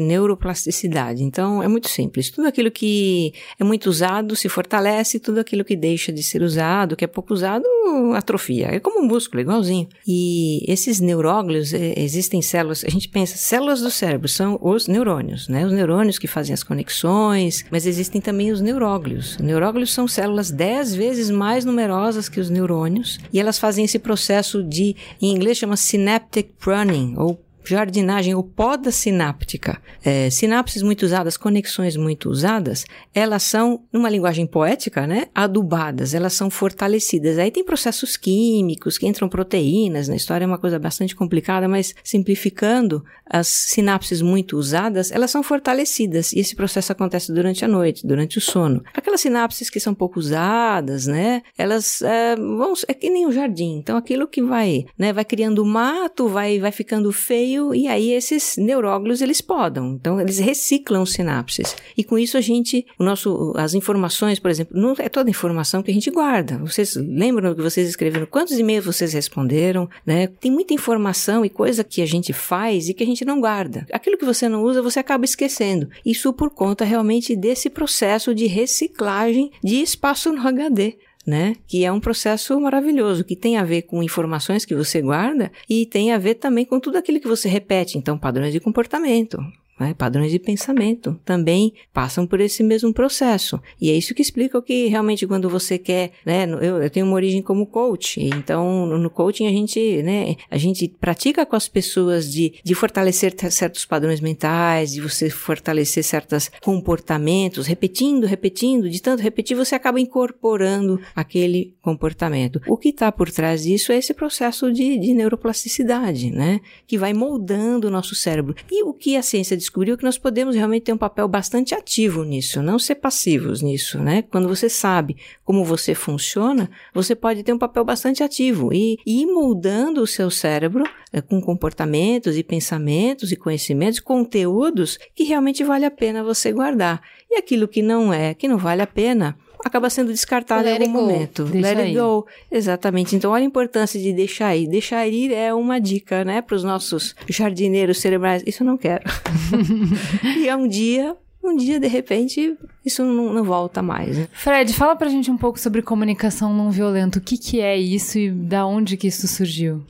neuroplasticidade, então é muito simples, tudo aquilo que é muito usado usado se fortalece, tudo aquilo que deixa de ser usado, que é pouco usado, atrofia. É como um músculo, igualzinho. E esses neuróglios, é, existem células, a gente pensa, células do cérebro são os neurônios, né? Os neurônios que fazem as conexões, mas existem também os neuróglios. Neuróglios são células dez vezes mais numerosas que os neurônios e elas fazem esse processo de, em inglês chama synaptic pruning, ou jardinagem ou poda sináptica, é, sinapses muito usadas, conexões muito usadas, elas são, numa linguagem poética, né, adubadas, elas são fortalecidas. Aí tem processos químicos que entram proteínas, na história é uma coisa bastante complicada, mas simplificando, as sinapses muito usadas, elas são fortalecidas e esse processo acontece durante a noite, durante o sono. Aquelas sinapses que são pouco usadas, né, elas é, vão, é que nem um jardim, então aquilo que vai, né, vai criando mato, vai, vai ficando feio, meio e aí esses neuróglios eles podam. Então eles reciclam sinapses. E com isso a gente, o nosso, as informações, por exemplo, não é toda informação que a gente guarda. Vocês lembram que vocês escreveram quantos e-mails vocês responderam, né? Tem muita informação e coisa que a gente faz e que a gente não guarda. Aquilo que você não usa, você acaba esquecendo. Isso por conta realmente desse processo de reciclagem de espaço no HD né? Que é um processo maravilhoso, que tem a ver com informações que você guarda e tem a ver também com tudo aquilo que você repete, então padrões de comportamento. Né, padrões de pensamento também passam por esse mesmo processo. E é isso que explica o que realmente quando você quer, né, eu, eu tenho uma origem como coach, então no coaching a gente, né, a gente pratica com as pessoas de, de fortalecer certos padrões mentais, de você fortalecer certos comportamentos, repetindo, repetindo, de tanto repetir você acaba incorporando aquele comportamento. O que está por trás disso é esse processo de, de neuroplasticidade, né, que vai moldando o nosso cérebro. E o que a ciência descobriu que nós podemos realmente ter um papel bastante ativo nisso, não ser passivos nisso, né? Quando você sabe como você funciona, você pode ter um papel bastante ativo e, e ir moldando o seu cérebro é, com comportamentos e pensamentos e conhecimentos, conteúdos que realmente vale a pena você guardar. E aquilo que não é, que não vale a pena, acaba sendo descartado Let em algum momento. Deixa Let it ir. go. Exatamente. Então, olha a importância de deixar ir. Deixar ir é uma dica, né, para os nossos jardineiros cerebrais. Isso eu não quero. e é um dia, um dia, de repente, isso não, não volta mais. né? Fred, fala pra gente um pouco sobre comunicação não violenta. O que, que é isso e da onde que isso surgiu?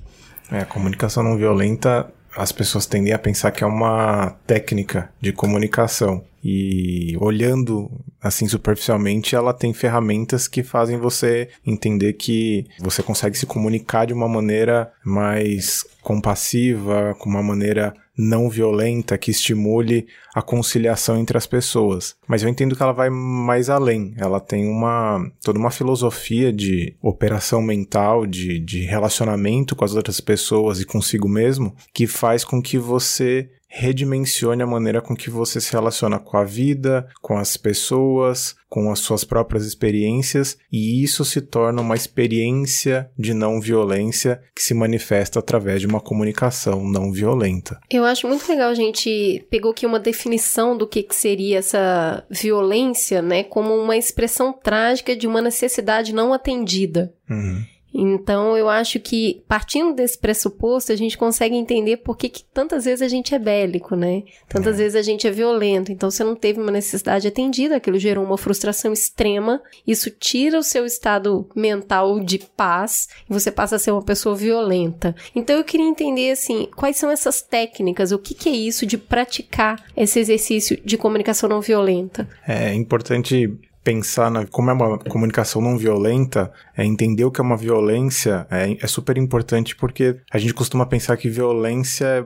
É, a comunicação não violenta, as pessoas tendem a pensar que é uma técnica de comunicação. E olhando assim superficialmente, ela tem ferramentas que fazem você entender que você consegue se comunicar de uma maneira mais compassiva, com uma maneira não violenta que estimule a conciliação entre as pessoas. Mas eu entendo que ela vai mais além. Ela tem uma toda uma filosofia de operação mental, de, de relacionamento com as outras pessoas e consigo mesmo, que faz com que você redimensione a maneira com que você se relaciona com a vida, com as pessoas, com as suas próprias experiências, e isso se torna uma experiência de não violência que se manifesta através de uma comunicação não violenta. Eu acho muito legal a gente pegou aqui uma definição do que, que seria essa violência, né, como uma expressão trágica de uma necessidade não atendida. Uhum. Então, eu acho que, partindo desse pressuposto, a gente consegue entender por que, que tantas vezes a gente é bélico, né? Tantas vezes a gente é violento. Então, você não teve uma necessidade atendida, aquilo gerou uma frustração extrema, isso tira o seu estado mental de paz e você passa a ser uma pessoa violenta. Então, eu queria entender, assim, quais são essas técnicas, o que, que é isso de praticar esse exercício de comunicação não violenta? É importante pensar na, como é uma comunicação não violenta, é entender o que é uma violência é, é super importante porque a gente costuma pensar que violência é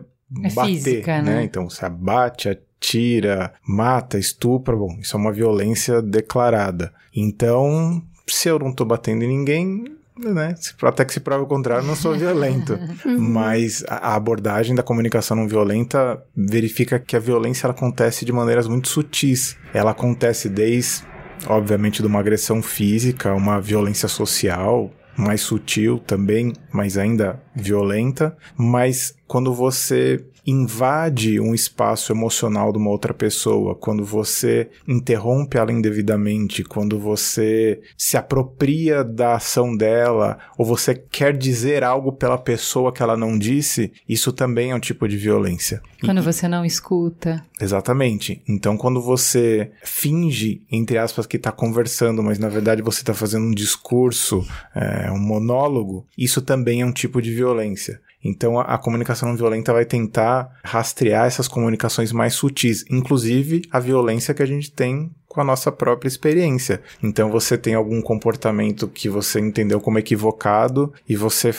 É bater, física, né? Então você abate, atira, mata, estupra, bom, isso é uma violência declarada. Então, se eu não tô batendo em ninguém, né? se- Até que se prova o contrário, eu não sou violento. Mas a a abordagem da comunicação não violenta verifica que a violência ela acontece de maneiras muito sutis. Ela acontece desde, obviamente, de uma agressão física, uma violência social, mais sutil também, mas ainda violenta. Mas quando você invade um espaço emocional de uma outra pessoa, quando você interrompe ela indevidamente, quando você se apropria da ação dela, ou você quer dizer algo pela pessoa que ela não disse, isso também é um tipo de violência. E- Quando você não escuta. Exatamente. Então, quando você finge, entre aspas, que está conversando, mas na verdade você está fazendo um discurso, é, um monólogo, isso também é um tipo de violência. Então, a, a comunicação não violenta vai tentar rastrear essas comunicações mais sutis, inclusive a violência que a gente tem com a nossa própria experiência. Então, você tem algum comportamento que você entendeu como equivocado e você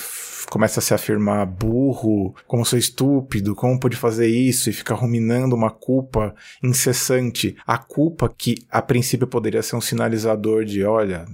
começa a se afirmar burro, como sou estúpido, como pude fazer isso e fica ruminando uma culpa incessante. A culpa que a princípio poderia ser um sinalizador de, olha,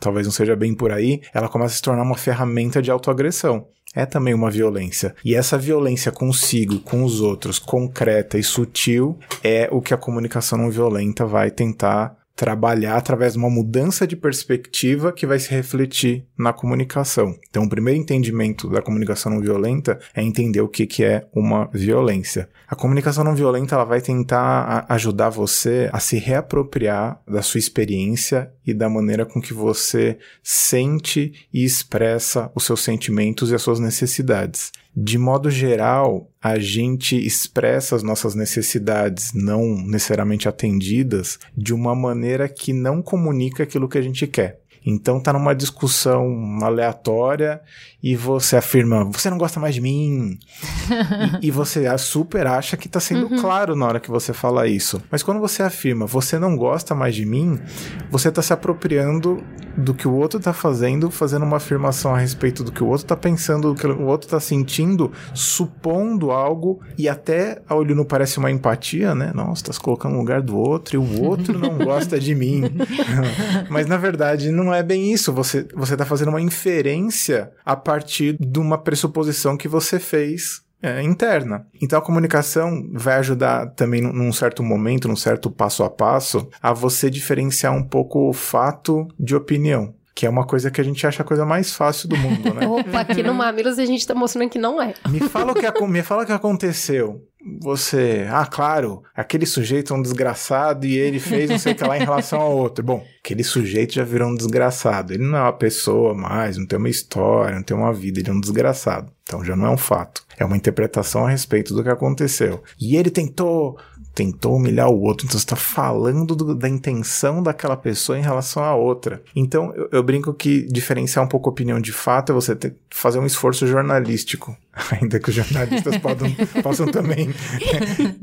talvez não seja bem por aí, ela começa a se tornar uma ferramenta de autoagressão. É também uma violência. E essa violência consigo, com os outros, concreta e sutil, é o que a comunicação não violenta vai tentar trabalhar através de uma mudança de perspectiva que vai se refletir na comunicação. Então, o primeiro entendimento da comunicação não violenta é entender o que, que é uma violência. A comunicação não violenta ela vai tentar ajudar você a se reapropriar da sua experiência e da maneira com que você sente e expressa os seus sentimentos e as suas necessidades. De modo geral, a gente expressa as nossas necessidades não necessariamente atendidas de uma maneira que não comunica aquilo que a gente quer. Então tá numa discussão aleatória e você afirma, você não gosta mais de mim. e, e, você super acha que tá sendo uhum. claro na hora que você fala isso. Mas quando você afirma, você não gosta mais de mim, você tá se apropriando do que o outro tá fazendo, fazendo uma afirmação a respeito do que o outro tá pensando, do que o outro tá sentindo, supondo algo e até a olho não parece uma empatia, né? Nossa, tá se colocando no lugar do outro e o outro não gosta de mim. Mas na verdade não é bem isso. Você, você tá fazendo uma inferência a partir de uma pressuposição que você fez é, interna. Então a comunicação vai ajudar também num certo momento, num certo passo a passo, a você diferenciar um pouco o fato de opinião. Que é uma coisa que a gente acha a coisa mais fácil do mundo, né? Opa, aqui no Mamilos a gente tá mostrando que não é. Me fala o que, me fala o que aconteceu você, ah, claro, aquele sujeito é um desgraçado e ele fez não sei o que lá em relação ao outro. Bom, aquele sujeito já virou um desgraçado. Ele não é uma pessoa mais, não tem uma história, não tem uma vida, ele é um desgraçado. Então já não é um fato. É uma interpretação a respeito do que aconteceu. E ele tentou tentou humilhar o outro. Então você está falando do, da intenção daquela pessoa em relação à outra. Então eu, eu, brinco que diferenciar um pouco a opinião de fato é você ter, fazer um esforço jornalístico. Ainda que os jornalistas podam, possam também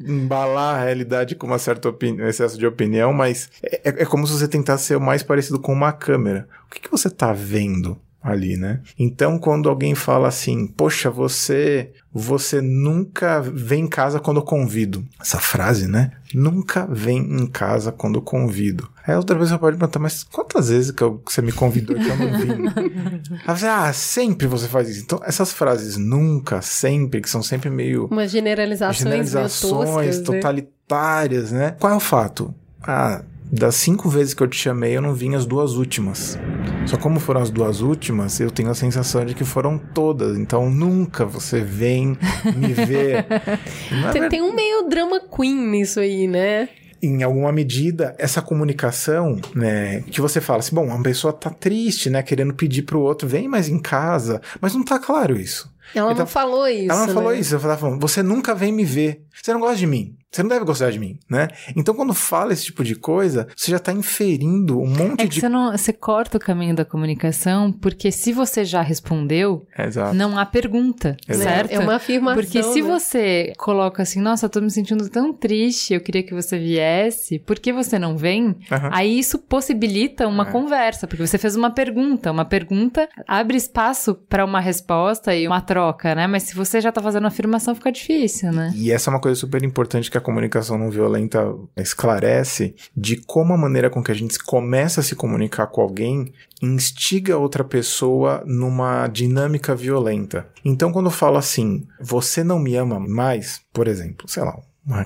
embalar a realidade com uma certa excesso de opinião, mas é, é, é como se você tentasse ser o mais parecido com uma câmera. O que, que você está vendo? Ali, né? Então, quando alguém fala assim, poxa, você você nunca vem em casa quando eu convido. Essa frase, né? Nunca vem em casa quando eu convido. Aí outra vez você pode perguntar, mas quantas vezes que, eu, que você me convidou que eu não vim? Aí ah, sempre você faz isso. Então, essas frases nunca, sempre, que são sempre meio... Umas generalizações, generalizações toscas, né? totalitárias, né? né? Qual é o fato? Ah, das cinco vezes que eu te chamei, eu não vim as duas últimas. Só como foram as duas últimas, eu tenho a sensação de que foram todas. Então nunca você vem me ver. Tem, tem um meio drama queen nisso aí, né? em alguma medida, essa comunicação, né, que você fala assim, bom, uma pessoa tá triste, né, querendo pedir pro outro, vem mais em casa, mas não tá claro isso. Ela então, não falou isso. Ela não né? falou isso. Ela falava, você nunca vem me ver. Você não gosta de mim. Você não deve gostar de mim, né? Então, quando fala esse tipo de coisa, você já está inferindo um monte é de. Você, não, você corta o caminho da comunicação, porque se você já respondeu, Exato. não há pergunta, Exato. certo? É uma afirmação. Porque se né? você coloca assim, nossa, eu tô me sentindo tão triste, eu queria que você viesse, por que você não vem? Uhum. Aí isso possibilita uma é. conversa, porque você fez uma pergunta. Uma pergunta abre espaço para uma resposta e uma troca, né? Mas se você já tá fazendo afirmação, fica difícil, né? E essa é uma coisa super importante que a comunicação não violenta esclarece de como a maneira com que a gente começa a se comunicar com alguém instiga outra pessoa numa dinâmica violenta. Então, quando eu falo assim, você não me ama mais, por exemplo, sei lá, uma,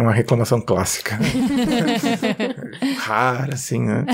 uma reclamação clássica. Rara, assim, né?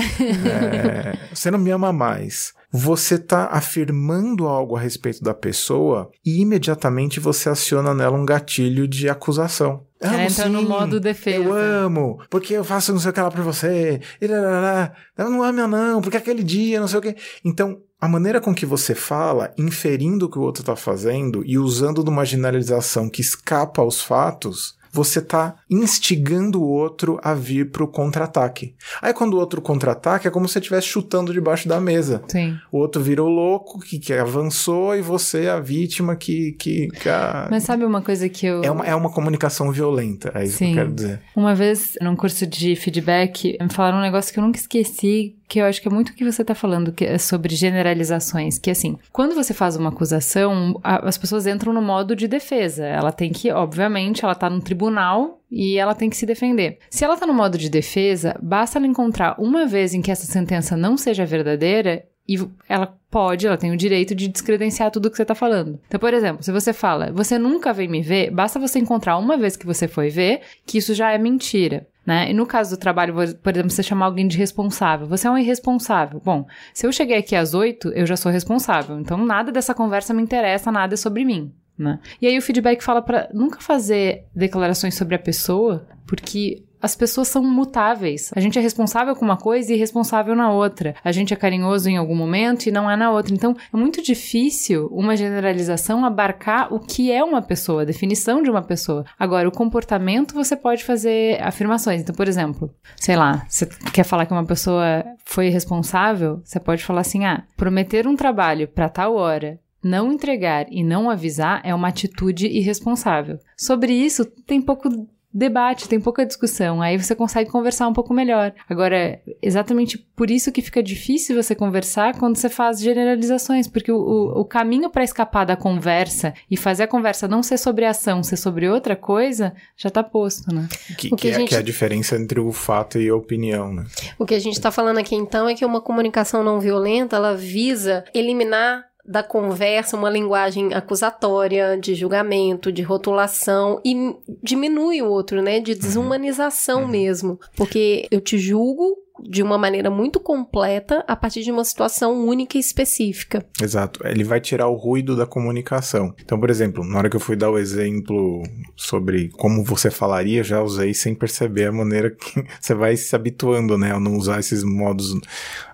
É, você não me ama mais você está afirmando algo a respeito da pessoa e imediatamente você aciona nela um gatilho de acusação. Ela entra sim, no modo defesa. Eu amo, porque eu faço não sei o que lá pra você. E. Eu não amo, não, porque aquele dia, não sei o que. Então, a maneira com que você fala, inferindo o que o outro está fazendo e usando de uma generalização que escapa aos fatos, você está instigando o outro a vir para o contra-ataque. Aí quando o outro contra-ataque é como se você estivesse chutando debaixo da mesa. Sim. O outro virou louco, que, que avançou, e você é a vítima que. que, que a... Mas sabe uma coisa que eu. É uma, é uma comunicação violenta, é isso Sim. que eu quero dizer. Uma vez, num curso de feedback, me falaram um negócio que eu nunca esqueci, que eu acho que é muito o que você está falando, que é sobre generalizações, que assim, quando você faz uma acusação, a, as pessoas entram no modo de defesa. Ela tem que, obviamente, ela está no tribunal e ela tem que se defender. Se ela está no modo de defesa, basta ela encontrar uma vez em que essa sentença não seja verdadeira e ela pode, ela tem o direito de descredenciar tudo que você está falando. Então, por exemplo, se você fala, você nunca vem me ver, basta você encontrar uma vez que você foi ver que isso já é mentira. Né? E no caso do trabalho, por exemplo, você chamar alguém de responsável. Você é um irresponsável. Bom, se eu cheguei aqui às oito, eu já sou responsável. Então, nada dessa conversa me interessa, nada é sobre mim. Né? E aí o feedback fala para nunca fazer declarações sobre a pessoa, porque as pessoas são mutáveis. A gente é responsável com uma coisa e responsável na outra. A gente é carinhoso em algum momento e não é na outra. Então, é muito difícil uma generalização abarcar o que é uma pessoa, a definição de uma pessoa. Agora, o comportamento você pode fazer afirmações. Então, por exemplo, sei lá, você quer falar que uma pessoa foi responsável, você pode falar assim: ah, prometer um trabalho para tal hora não entregar e não avisar é uma atitude irresponsável. Sobre isso, tem pouco debate, tem pouca discussão. Aí você consegue conversar um pouco melhor. Agora, exatamente por isso que fica difícil você conversar quando você faz generalizações, porque o, o, o caminho para escapar da conversa e fazer a conversa não ser sobre ação, ser sobre outra coisa, já tá posto, né? Que, que, que, é, gente... que é a diferença entre o fato e a opinião, né? O que a gente está falando aqui então é que uma comunicação não violenta, ela visa eliminar da conversa uma linguagem acusatória, de julgamento, de rotulação e diminui o outro, né? De desumanização uhum. mesmo. Porque eu te julgo de uma maneira muito completa a partir de uma situação única e específica. Exato. Ele vai tirar o ruído da comunicação. Então, por exemplo, na hora que eu fui dar o exemplo sobre como você falaria, já usei sem perceber a maneira que você vai se habituando, né, a não usar esses modos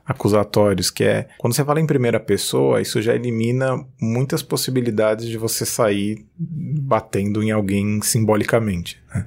acusatórios, que é quando você fala em primeira pessoa, isso já elimina muitas possibilidades de você sair batendo em alguém simbolicamente. Né?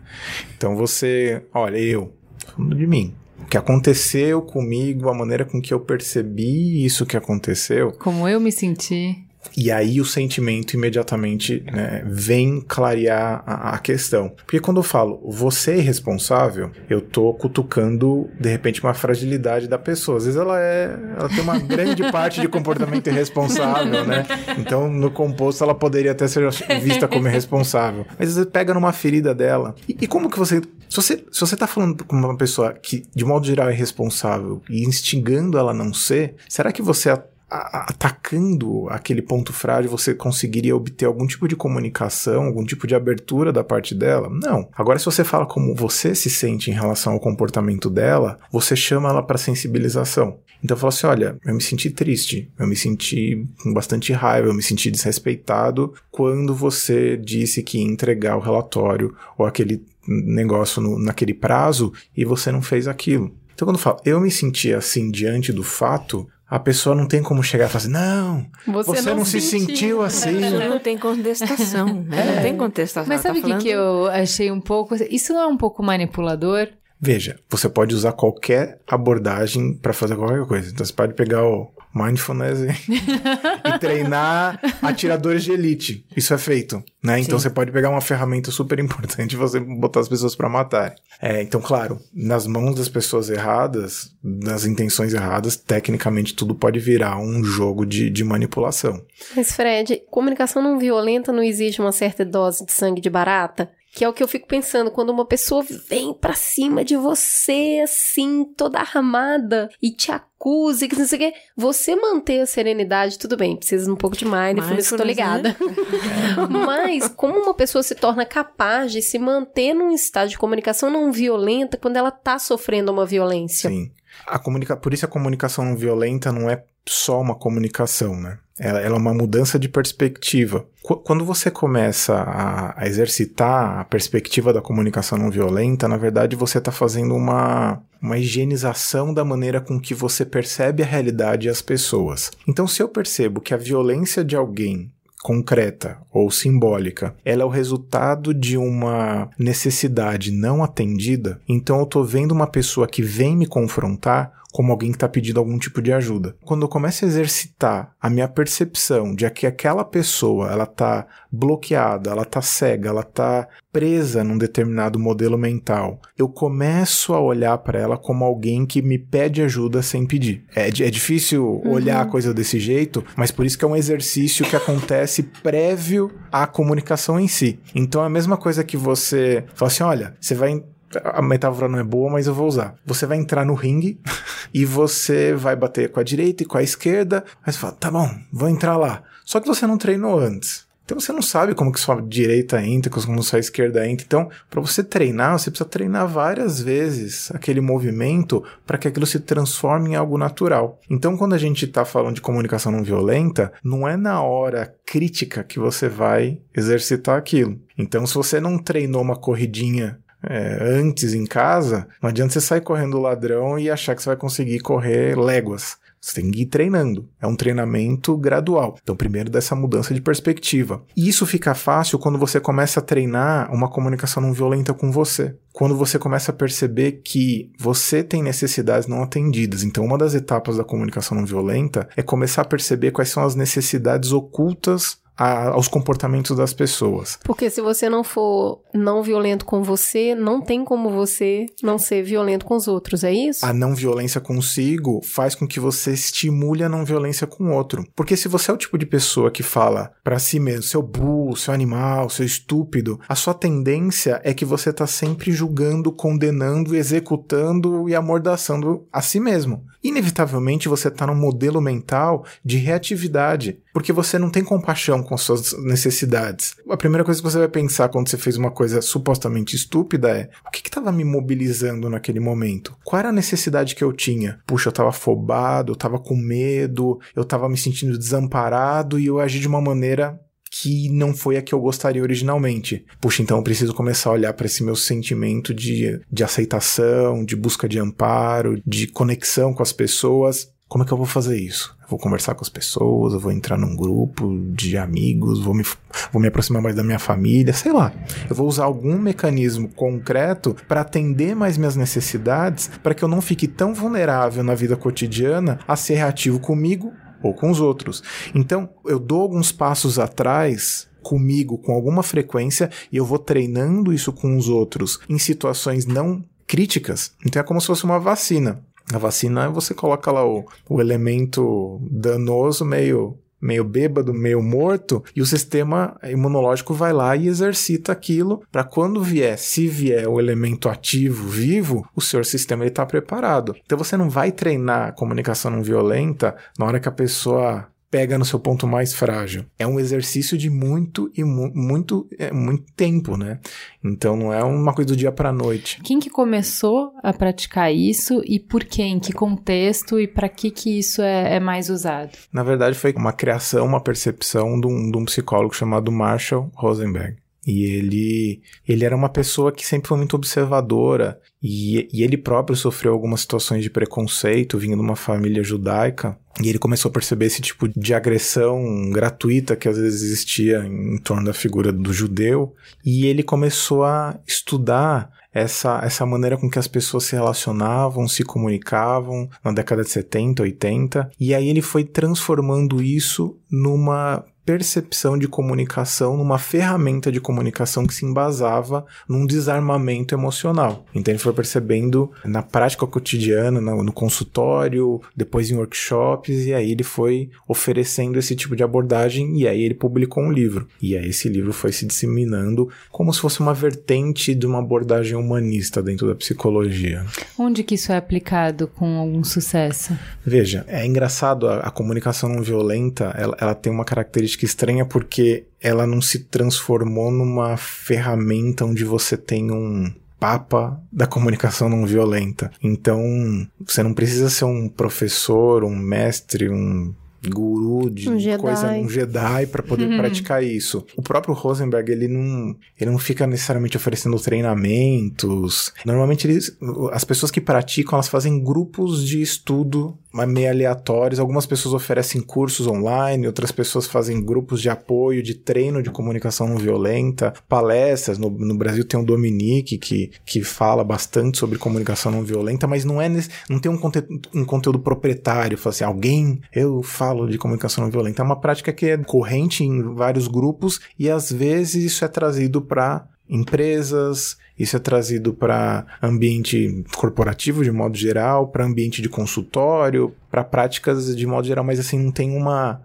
Então você, olha, eu, falando de mim, o que aconteceu comigo, a maneira com que eu percebi isso que aconteceu. Como eu me senti. E aí o sentimento imediatamente né, vem clarear a, a, questão. Porque quando eu falo você é responsável, eu tô cutucando, de repente, uma fragilidade da pessoa. Às vezes ela é. Ela tem uma grande parte de comportamento irresponsável, né? Então, no composto, ela poderia até ser vista como irresponsável. Mas às vezes pega numa ferida dela. E, e como que você. Se você, se você tá falando com uma pessoa que, de modo geral, é responsável e instigando ela a não ser, será que você atacando aquele ponto frágil, você conseguiria obter algum tipo de comunicação, algum tipo de abertura da parte dela? Não. Agora, se você fala como você se sente em relação ao comportamento dela, você chama ela para sensibilização. Então, fala assim: olha, eu me senti triste, eu me senti com bastante raiva, eu me senti desrespeitado quando você disse que ia entregar o relatório ou aquele negócio no, naquele prazo e você não fez aquilo. Então, quando falo, eu me senti assim diante do fato, a pessoa não tem como chegar e falar assim, não, você, você não, não se sentiu assim. Não tem contestação, né? É. Não tem contestação. Mas sabe o tá falando... que eu achei um pouco... Isso não é um pouco manipulador? Veja, você pode usar qualquer abordagem para fazer qualquer coisa. Então você pode pegar o mindfulness e, e treinar atiradores de elite. Isso é feito, né? Então você pode pegar uma ferramenta super importante e você botar as pessoas para matar. É, então, claro, nas mãos das pessoas erradas, nas intenções erradas, tecnicamente tudo pode virar um jogo de, de manipulação. Mas, Fred, comunicação não violenta não exige uma certa dose de sangue de barata? Que é o que eu fico pensando, quando uma pessoa vem pra cima de você, assim, toda armada, e te acusa, que não sei o quê. Você manter a serenidade, tudo bem, precisa um pouco de mindfulness, tô ligada. Né? Mas, como uma pessoa se torna capaz de se manter num estado de comunicação não violenta quando ela tá sofrendo uma violência? Sim. A comunica... Por isso a comunicação não violenta não é só uma comunicação, né? Ela, ela é uma mudança de perspectiva. Qu quando você começa a, a, exercitar a perspectiva da comunicação não violenta, na verdade você está fazendo uma, uma higienização da maneira com que você percebe a realidade e as pessoas. Então, se eu percebo que a violência de alguém concreta ou simbólica, ela é o resultado de uma necessidade não atendida, então eu estou vendo uma pessoa que vem me confrontar como alguém que está pedindo algum tipo de ajuda. Quando eu começo a exercitar a minha percepção de que aquela pessoa ela está bloqueada, ela está cega, ela está presa num determinado modelo mental, eu começo a olhar para ela como alguém que me pede ajuda sem pedir. É, é difícil uhum. olhar a coisa desse jeito, mas por isso que é um exercício que acontece prévio à comunicação em si. Então é a mesma coisa que você fala assim: olha, você vai a metáfora não é boa, mas eu vou usar. Você vai entrar no ringue e você vai bater com a direita e com a esquerda, aí você fala, tá bom, vou entrar lá. Só que você não treinou antes. Então você não sabe como que sua direita entra, como sua esquerda entra. Então, para você treinar, você precisa treinar várias vezes aquele movimento para que aquilo se transforme em algo natural. Então, quando a gente está falando de comunicação não violenta, não é na hora crítica que você vai exercitar aquilo. Então, se você não treinou uma corridinha é, antes em casa, não adianta você sair correndo ladrão e achar que você vai conseguir correr léguas. Você tem que ir treinando. É um treinamento gradual. Então, primeiro dessa mudança de perspectiva. E isso fica fácil quando você começa a treinar uma comunicação não violenta com você. Quando você começa a perceber que você tem necessidades não atendidas. Então, uma das etapas da comunicação não violenta é começar a perceber quais são as necessidades ocultas a, aos comportamentos das pessoas. Porque se você não for não violento com você, não tem como você não ser violento com os outros, é isso? A não violência consigo faz com que você estimule a não violência com o outro. Porque se você é o tipo de pessoa que fala para si mesmo, seu burro, seu animal, seu estúpido, a sua tendência é que você tá sempre julgando, condenando, executando e amordaçando a si mesmo. Inevitavelmente você tá num modelo mental de reatividade, porque você não tem compaixão com suas necessidades. A primeira coisa que você vai pensar quando você fez uma coisa supostamente estúpida é: o que estava me mobilizando naquele momento? Qual era a necessidade que eu tinha? Puxa, eu estava afobado, eu estava com medo, eu estava me sentindo desamparado e eu agi de uma maneira que não foi a que eu gostaria originalmente. Puxa, então eu preciso começar a olhar para esse meu sentimento de, de aceitação, de busca de amparo, de conexão com as pessoas. Como é que eu vou fazer isso? Eu vou conversar com as pessoas, eu vou entrar num grupo de amigos, vou me, vou me aproximar mais da minha família, sei lá. Eu vou usar algum mecanismo concreto para atender mais minhas necessidades, para que eu não fique tão vulnerável na vida cotidiana a ser reativo comigo ou com os outros. Então, eu dou alguns passos atrás comigo com alguma frequência e eu vou treinando isso com os outros em situações não críticas. Então é como se fosse uma vacina. A vacina, você coloca lá o, o elemento danoso meio meio bêbado, meio morto, e o sistema imunológico vai lá e exercita aquilo para quando vier, se vier o elemento ativo vivo, o seu sistema está preparado. Então você não vai treinar a comunicação não violenta na hora que a pessoa pega no seu ponto mais frágil. É um exercício de muito e mu muito, é, muito tempo, né? Então não é uma coisa do dia para noite. Quem que começou a praticar isso e por quê? Em que contexto e para que que isso é, é, mais usado? Na verdade foi uma criação, uma percepção de um, de um psicólogo chamado Marshall Rosenberg. E ele, ele era uma pessoa que sempre foi muito observadora e, e ele próprio sofreu algumas situações de preconceito vindo de uma família judaica. E ele começou a perceber esse tipo de agressão gratuita que às vezes existia em torno da figura do judeu. E ele começou a estudar essa, essa maneira com que as pessoas se relacionavam, se comunicavam na década de 70, 80. E aí ele foi transformando isso numa percepção de comunicação numa ferramenta de comunicação que se embasava num desarmamento emocional. Então ele foi percebendo na prática cotidiana, no, consultório, depois em workshops, e aí ele foi oferecendo esse tipo de abordagem, e aí ele publicou um livro. E aí esse livro foi se disseminando como se fosse uma vertente de uma abordagem humanista dentro da psicologia. Onde que isso é aplicado com algum sucesso? Veja, é engraçado, a, a comunicação não violenta, ela, ela tem uma característica característica estranha porque ela não se transformou numa ferramenta onde você tem um papa da comunicação não violenta. Então, você não precisa ser um professor, um mestre, um guru de um coisa, um Jedi para poder uhum. praticar isso. O próprio Rosenberg, ele não, ele não fica necessariamente oferecendo treinamentos. Normalmente eles, as pessoas que praticam, elas fazem grupos de estudo meio aleatórios. Algumas pessoas oferecem cursos online, outras pessoas fazem grupos de apoio, de treino de comunicação não violenta, palestras. No, no Brasil tem o Dominique, que, que fala bastante sobre comunicação não violenta, mas não é não tem um, conteúdo, um conteúdo proprietário. Fala assim, alguém, eu falo de comunicação não violenta. É uma prática que é corrente em vários grupos e às vezes isso é trazido para empresas, isso é trazido para ambiente corporativo de modo geral, para ambiente de consultório, para práticas de modo geral, mas assim não tem uma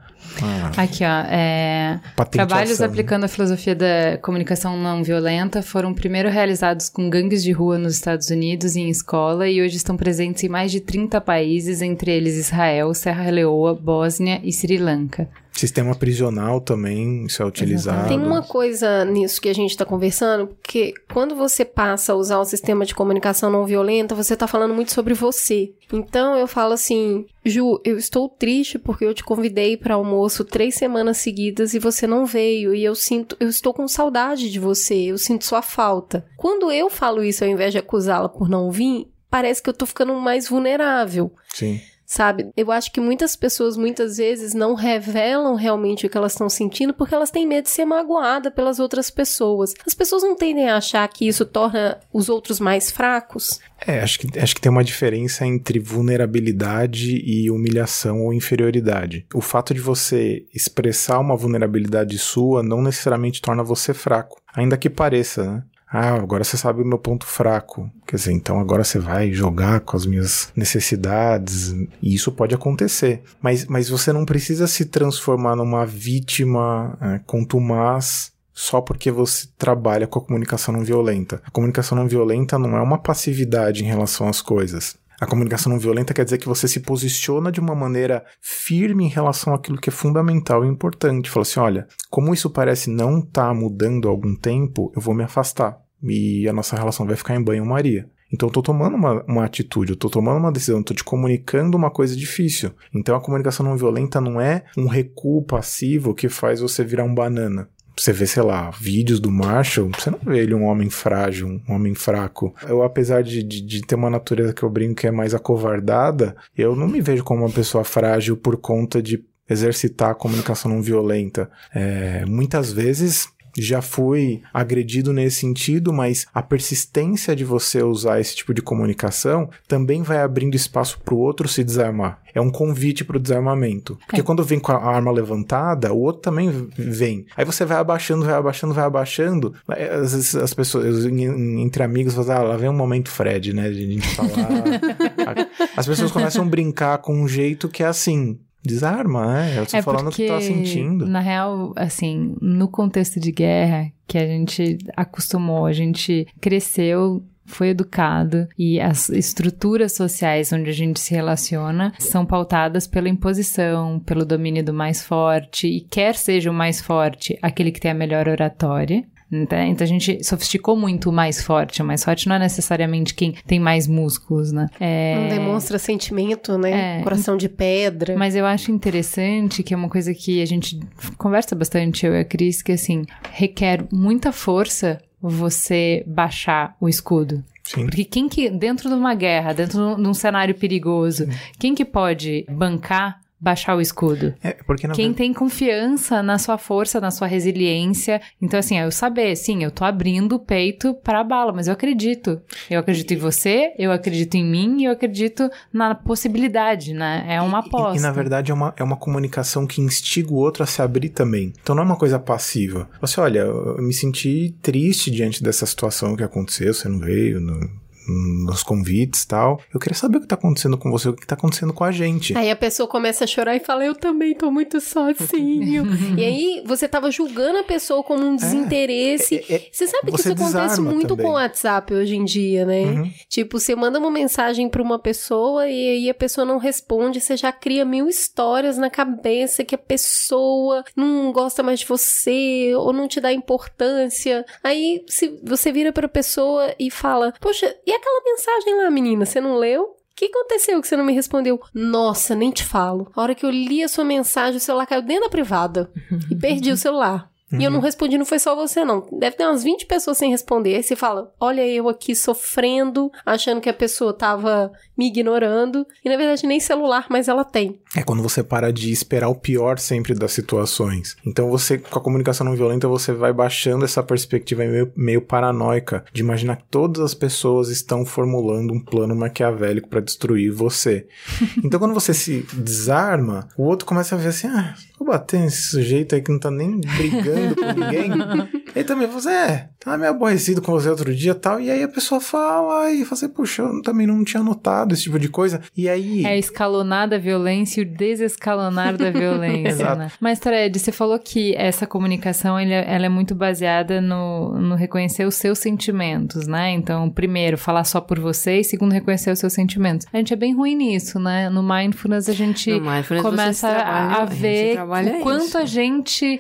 Aqui, ó. É, trabalhos aplicando a filosofia da comunicação não violenta foram primeiro realizados com gangues de rua nos Estados Unidos e em escola e hoje estão presentes em mais de 30 países, entre eles Israel, Serra Leoa, Bósnia e Sri Lanka. Sistema prisional também, isso é utilizado. Tem uma coisa nisso que a gente tá conversando, porque quando você passa a usar o sistema de comunicação não violenta, você tá falando muito sobre você. Então eu falo assim, Ju, eu estou triste porque eu te convidei para almoço três semanas seguidas e você não veio. E eu sinto, eu estou com saudade de você, eu sinto sua falta. Quando eu falo isso, ao invés de acusá-la por não vir, parece que eu tô ficando mais vulnerável. Sim. Sabe? Eu acho que muitas pessoas muitas vezes não revelam realmente o que elas estão sentindo porque elas têm medo de ser magoada pelas outras pessoas. As pessoas não tendem a achar que isso torna os outros mais fracos. É, acho que, acho que tem uma diferença entre vulnerabilidade e humilhação ou inferioridade. O fato de você expressar uma vulnerabilidade sua não necessariamente torna você fraco, ainda que pareça, né? Ah, agora você sabe o meu ponto fraco. Quer dizer, então agora você vai jogar com as minhas necessidades. E isso pode acontecer. Mas, mas você não precisa se transformar numa vítima é, contumaz só porque você trabalha com a comunicação não violenta. A comunicação não violenta não é uma passividade em relação às coisas. A comunicação não violenta quer dizer que você se posiciona de uma maneira firme em relação àquilo que é fundamental e importante. Fala assim: olha, como isso parece não estar tá mudando há algum tempo, eu vou me afastar. E a nossa relação vai ficar em banho-maria. Então eu tô tomando uma, uma atitude, eu tô tomando uma decisão, eu tô te comunicando uma coisa difícil. Então a comunicação não violenta não é um recuo passivo que faz você virar um banana você vê, sei lá, vídeos do Marshall, você não vê ele um homem frágil, um homem fraco. Eu, apesar de, de, de, ter uma natureza que eu brinco que é mais acovardada, eu não me vejo como uma pessoa frágil por conta de exercitar a comunicação não violenta. É, muitas vezes já fui agredido nesse sentido, mas a persistência de você usar esse tipo de comunicação também vai abrindo espaço para o outro se desarmar. É um convite para o desarmamento. Porque é. quando vem com a arma levantada, o outro também vem. Aí você vai abaixando, vai abaixando, vai abaixando. Às vezes as pessoas, entre amigos, falam, ah, lá vem um momento Fred, né? De a gente falar. as pessoas começam a brincar com um jeito que é assim. Desarma, né? Eu tô é falando o que tá sentindo. Na real, assim, no contexto de guerra que a gente acostumou, a gente cresceu foi educado e as estruturas sociais onde a gente se relaciona são pautadas pela imposição, pelo domínio do mais forte e quer seja o mais forte aquele que tem a melhor oratória, então, então a gente sofisticou muito o mais forte. O mais forte não é necessariamente quem tem mais músculos, né? É... Não demonstra sentimento, né? É... Coração de pedra. Mas eu acho interessante que é uma coisa que a gente conversa bastante, eu e a Cris, que assim, requer muita força você baixar o escudo. Sim. Porque quem que, dentro de uma guerra, dentro de um cenário perigoso, Sim. quem que pode bancar baixar o escudo. É, porque Quem verdade... tem confiança na sua força, na sua resiliência. Então, assim, eu saber, sim, eu tô abrindo o peito para a bala, mas eu acredito. Eu acredito em você, eu acredito em mim e eu acredito na possibilidade, né? É uma aposta. E, e, na verdade é uma, é uma comunicação que instiga o outro a se abrir também. Então não é uma coisa passiva. Você, olha, eu me senti triste diante dessa situação que aconteceu, você não veio, não nos convites e tal. Eu queria saber o que tá acontecendo com você, o que tá acontecendo com a gente. Aí a pessoa começa a chorar e fala, eu também tô muito sozinho. e aí você tava julgando a pessoa como um é, desinteresse. É, é, você sabe que isso acontece muito também. com o WhatsApp hoje em dia, né? Uhum. Tipo, você manda uma mensagem pra uma pessoa e aí a pessoa não responde, você já cria mil histórias na cabeça que a pessoa não gosta mais de você ou não te dá importância. Aí se você vira pra pessoa e fala, poxa, e aquela mensagem lá, menina, você não leu? O que aconteceu que você não me respondeu? Nossa, nem te falo. A hora que eu li a sua mensagem, o celular caiu dentro da privada. e perdi o celular. Uhum. E eu não uhum. respondi, não foi só você, não. Deve ter umas 20 pessoas sem responder. Aí você fala: Olha, eu aqui sofrendo, achando que a pessoa tava me ignorando. E na verdade, nem celular mais ela tem. É quando você para de esperar o pior sempre das situações. Então você, com a comunicação não violenta, você vai baixando essa perspectiva meio, meio paranoica de imaginar que todas as pessoas estão formulando um plano maquiavélico para destruir você. então quando você se desarma, o outro começa a ver assim: ah, vou bater nesse sujeito aí que não tá nem brigando com ninguém. Ele também falou assim, é, tava meio aborrecido com você outro dia e tal. E aí a pessoa fala, e fala assim, puxa, eu também não tinha notado esse tipo de coisa. E aí. É escalonar da violência e o desescalonar da violência, né? Mas, Fred, você falou que essa comunicação ele é- ela é muito baseada no, no reconhecer os seus sentimentos, né? Então, primeiro, falar só por você e segundo, reconhecer os seus sentimentos. A gente é bem ruim nisso, né? No Mindfulness a gente Mindfulness começa a, a a ver trabalha o quanto isso. a gente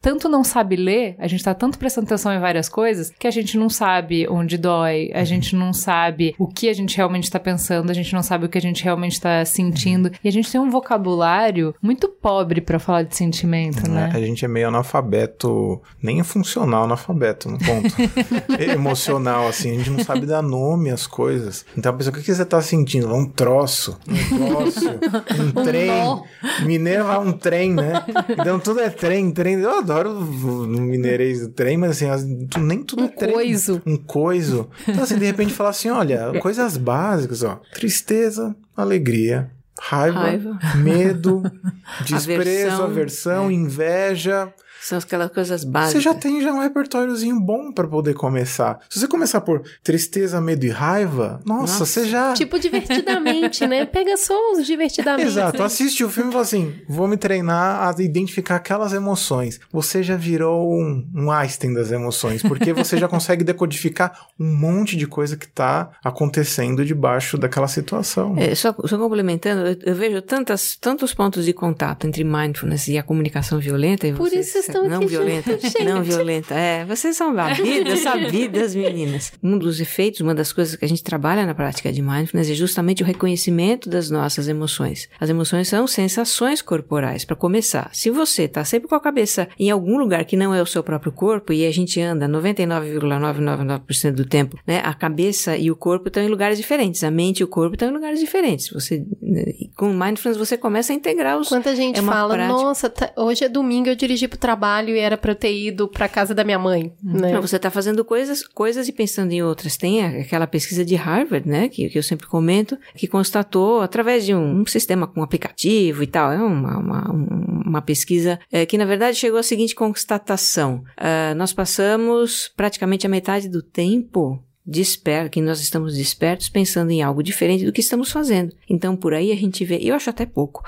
tanto não sabe ler, a gente tá tanto prestando atenção em várias coisas, que a gente não sabe onde dói, a gente não sabe o que a gente realmente tá pensando, a gente não sabe o que a gente realmente tá sentindo. E a gente tem um vocabulário muito pobre pra falar de sentimento, né, né? A gente é meio analfabeto, nem é funcional analfabeto, no ponto. É emocional, assim, a gente não sabe dar nome às coisas. Então a pessoa, o que que você tá sentindo? Um troço, um troço, um trem. nó. Mineiro fala um trem, né? Então tudo é trem, trem. Eu adoro mineirês do trem, mas assim, as- nem tudo Um é trem. coiso. Um coiso. Então assim, de repente falar assim, olha, coisas básicas, ó. Tristeza, alegria, raiva, Raiva. medo, desprezo, Aversão. aversão, inveja. São aquelas coisas básicas. Você já tem já um repertóriozinho bom pra poder começar. Se você começar por tristeza, medo e raiva, nossa, Nossa. você já Tipo, divertidamente, né? Pega só os divertidamente. Exato, assiste o filme e fala assim: vou me treinar a identificar aquelas emoções. Você já virou um, um Einstein das emoções, porque você já consegue decodificar um monte de coisa que tá acontecendo debaixo daquela situação. É, só, só complementando, eu, eu vejo tantas, tantos pontos de contato entre mindfulness e a comunicação violenta. E Por vocês- isso estão não aqui violenta, não violenta. É, vocês são sabidas, sabidas, meninas. Um dos efeitos, uma das coisas que a gente trabalha na prática de mindfulness é justamente o reconhecimento das nossas emoções. As emoções são sensações corporais, para começar. Se você tá sempre com a cabeça em algum lugar que não é o seu próprio corpo e a gente anda 99,999% do tempo, né? A cabeça e o corpo estão em lugares diferentes. A mente e o corpo estão em lugares diferentes. Você com mindfulness você começa a integrar os Quanta gente é fala, prática. nossa, tá- hoje é domingo, eu dirigi pro trabalho e era pra eu ter ido pra casa da minha mãe, né? Não, você está fazendo coisas, coisas e pensando em outras. Tem aquela pesquisa de Harvard, né, que, que eu sempre comento, que constatou através de um, um sistema com aplicativo e tal. É uma, uma, um- uma pesquisa é, que, na verdade, chegou à seguinte constatação: Ah, nós passamos praticamente a metade do tempo desperto, que nós estamos despertos pensando em algo diferente do que estamos fazendo. Então, por aí a gente vê, eu acho até pouco,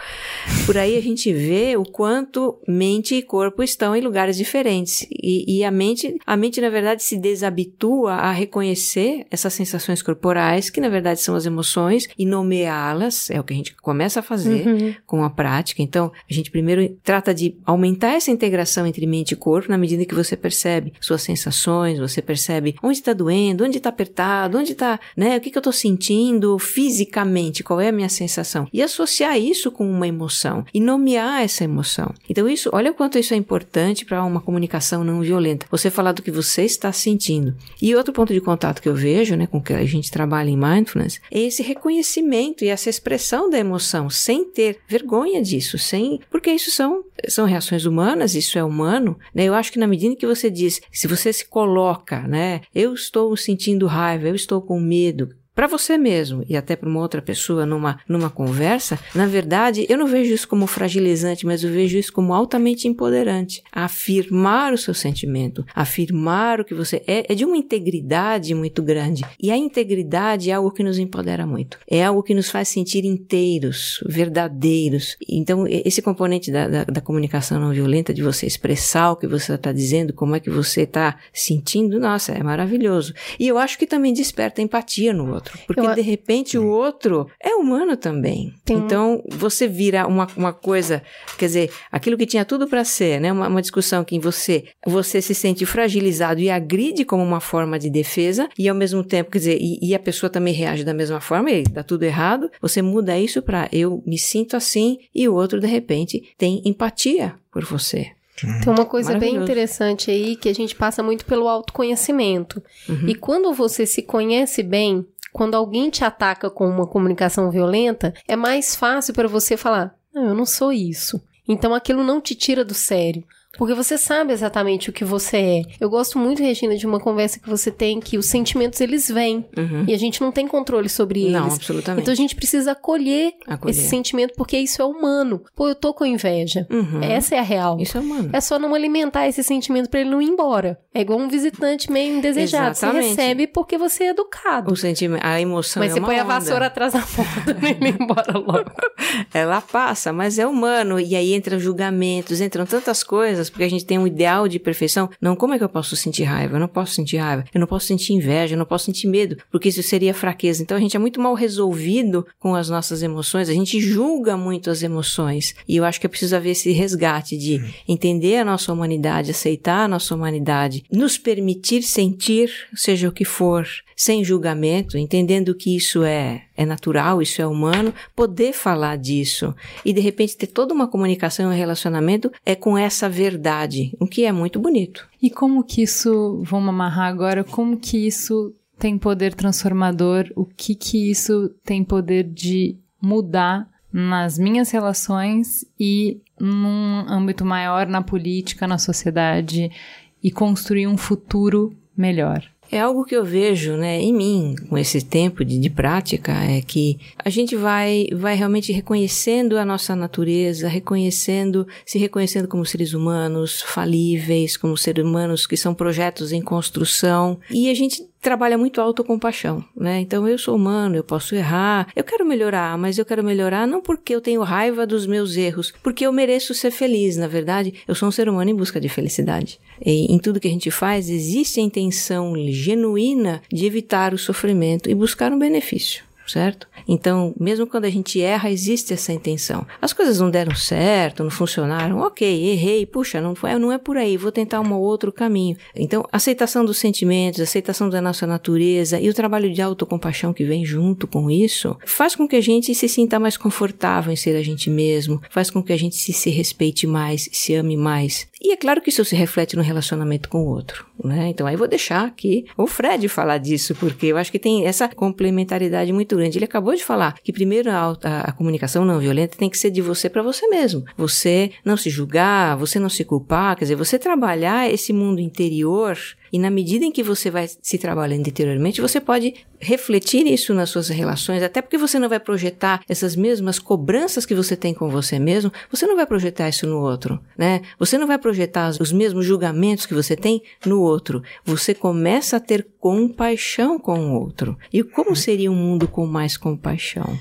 por aí a gente vê o quanto mente e corpo estão em lugares diferentes. E, e a mente, a mente, na verdade, se desabitua a reconhecer essas sensações corporais, que na verdade são as emoções, e nomeá-las, é o que a gente começa a fazer Uhum. com a prática. Então, a gente primeiro trata de aumentar essa integração entre mente e corpo na medida que você percebe suas sensações, você percebe onde está doendo, onde está apertado, onde está, né, o que, que eu estou sentindo fisicamente, qual é a minha sensação. E associar isso com uma emoção e nomear essa emoção. Então, isso, olha o quanto isso é importante para uma comunicação não violenta. Você falar do que você está sentindo. E outro ponto de contato que eu vejo, né, com que a gente trabalha em mindfulness, é esse reconhecimento e essa expressão da emoção, sem ter vergonha disso, sem, porque isso são são reações humanas, isso é humano, né? Eu acho que na medida que você diz, se você se coloca, né, eu estou sentindo raiva, eu estou com medo, para você mesmo e até para uma outra pessoa numa, numa conversa, na verdade, eu não vejo isso como fragilizante, mas eu vejo isso como altamente empoderante. Afirmar o seu sentimento, afirmar o que você é, é de uma integridade muito grande. E a integridade é algo que nos empodera muito. É algo que nos faz sentir inteiros, verdadeiros. Então, esse componente da, da, da comunicação não violenta, de você expressar o que você está dizendo, como é que você está sentindo, nossa, é maravilhoso. E eu acho que também desperta empatia no outro. Porque Eu de repente o outro é humano também. Tem Então você vira uma, uma coisa, quer dizer, aquilo que tinha tudo para ser, né? Uma, uma discussão que em você você se sente fragilizado e agride como uma forma de defesa e ao mesmo tempo, quer dizer, e, e a pessoa também reage da mesma forma e dá tudo errado. Você muda isso para eu me sinto assim e o outro de repente tem empatia por você. Tem uma coisa bem interessante aí que a gente passa muito pelo autoconhecimento. Uhum. E quando você se conhece bem, quando alguém te ataca com uma comunicação violenta, é mais fácil para você falar: Não, eu não sou isso. Então aquilo não te tira do sério. Porque você sabe exatamente o que você é. Eu gosto muito, Regina, de uma conversa que você tem que os sentimentos eles vêm Uhum. e a gente não tem controle sobre eles. Não, absolutamente. Então a gente precisa acolher, Acolher. esse sentimento porque isso é humano. Pô, eu tô com inveja. Uhum. Essa é a real. Isso é humano. É só não alimentar esse sentimento pra ele não ir embora. É igual um visitante meio indesejado. Exatamente. Você recebe porque você é educado. O sentimento, a emoção Mas é você põe a onda. vassoura atrás da porta pra ele embora logo. Ela passa, mas é humano. E aí entram julgamentos, entram tantas coisas, porque a gente tem um ideal de perfeição. Não, como é que eu posso sentir raiva? Eu não posso sentir raiva. Eu não posso sentir inveja, eu não posso sentir medo, porque isso seria fraqueza. Então a gente é muito mal resolvido com as nossas emoções. A gente julga muito as emoções. E eu acho que é preciso haver esse resgate de entender a nossa humanidade, aceitar a nossa humanidade, nos permitir sentir, seja o que for, sem julgamento, entendendo que isso é, é natural, isso é humano, poder falar disso e de repente ter toda uma comunicação e um relacionamento é com essa verdade, o que é muito bonito. E como que isso, vamos amarrar agora, como que isso tem poder transformador? O que que isso tem poder de mudar nas minhas relações e num âmbito maior na política, na sociedade e construir um futuro melhor? É algo que eu vejo, né, em mim, com esse tempo de, de prática, é que a gente vai, vai realmente reconhecendo a nossa natureza, reconhecendo, se reconhecendo como seres humanos falíveis, como seres humanos que são projetos em construção, e a gente trabalha muito autocompaixão, né? Então eu sou humano, eu posso errar, eu quero melhorar, mas eu quero melhorar não porque eu tenho raiva dos meus erros, porque eu mereço ser feliz, na verdade, eu sou um ser humano em busca de felicidade. Em tudo que a gente faz existe a intenção genuína de evitar o sofrimento e buscar um benefício. Certo? Então, mesmo quando a gente erra, existe essa intenção. As coisas não deram certo, não funcionaram, ok, errei, puxa, não, foi, não é por aí, vou tentar um outro caminho. Então, aceitação dos sentimentos, aceitação da nossa natureza e o trabalho de autocompaixão que vem junto com isso, faz com que a gente se sinta mais confortável em ser a gente mesmo, faz com que a gente se, se respeite mais, se ame mais. E é claro que isso se reflete no relacionamento com o outro, né? Então, aí vou deixar aqui o Fred falar disso, porque eu acho que tem essa complementaridade muito grande. Ele acabou de falar que primeiro a, a, a comunicação não violenta tem que ser de você para você mesmo. Você não se julgar, você não se culpar, quer dizer, você trabalhar esse mundo interior e na medida em que você vai se trabalhando interiormente, você pode refletir isso nas suas relações, até porque você não vai projetar essas mesmas cobranças que você tem com você mesmo, você não vai projetar isso no outro, né? Você não vai projetar os mesmos julgamentos que você tem no outro. Você começa a ter compaixão com o outro. E como seria um mundo com mais compaixão?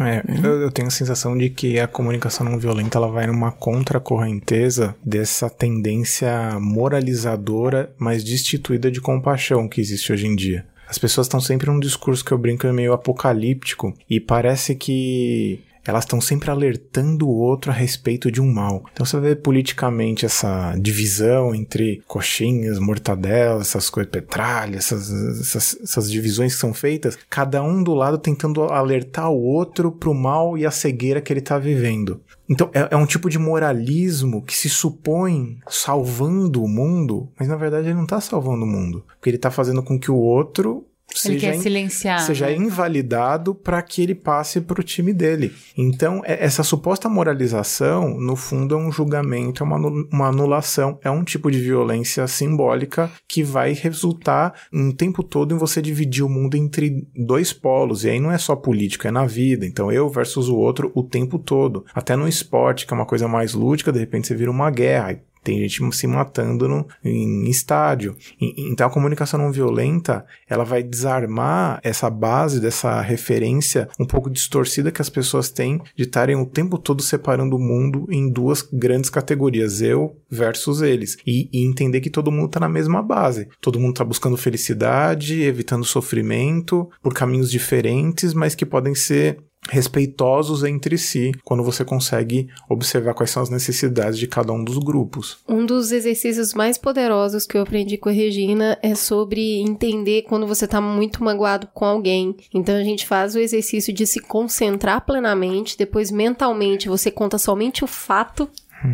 É, eu, eu tenho a sensação de que a comunicação não violenta ela vai numa contracorrenteza dessa tendência moralizadora, mas destituída de compaixão que existe hoje em dia. As pessoas estão sempre num discurso que eu brinco é meio apocalíptico e parece que elas estão sempre alertando o outro a respeito de um mal. Então você vê politicamente essa divisão entre coxinhas, mortadelas, essas coisas, petralha, essas, essas, essas, divisões que são feitas, cada um do lado tentando alertar o outro pro mal e a cegueira que ele tá vivendo. Então é, é um tipo de moralismo que se supõe salvando o mundo, mas na verdade ele não tá salvando o mundo, porque ele tá fazendo com que o outro ele seja, quer silenciar. seja né? invalidado para que ele passe para o time dele. Então, é- essa suposta moralização, no fundo, é um julgamento, é uma, anu- uma anulação, é um tipo de violência simbólica que vai resultar um tempo todo em você dividir o mundo entre dois polos. E aí não é só política, é na vida. Então, eu versus o outro o tempo todo. Até no esporte, que é uma coisa mais lúdica, de repente você vira uma guerra. Tem gente se matando no, em estádio. Então a comunicação não violenta, ela vai desarmar essa base dessa referência um pouco distorcida que as pessoas têm de estarem o tempo todo separando o mundo em duas grandes categorias, eu versus eles. E, e entender que todo mundo está na mesma base. Todo mundo está buscando felicidade, evitando sofrimento, por caminhos diferentes, mas que podem ser respeitosos entre si quando você consegue observar quais são as necessidades de cada um dos grupos. Um dos exercícios mais poderosos que eu aprendi com a Regina é sobre entender quando você tá muito magoado com alguém. Então a gente faz o exercício de se concentrar plenamente, depois mentalmente você conta somente o fato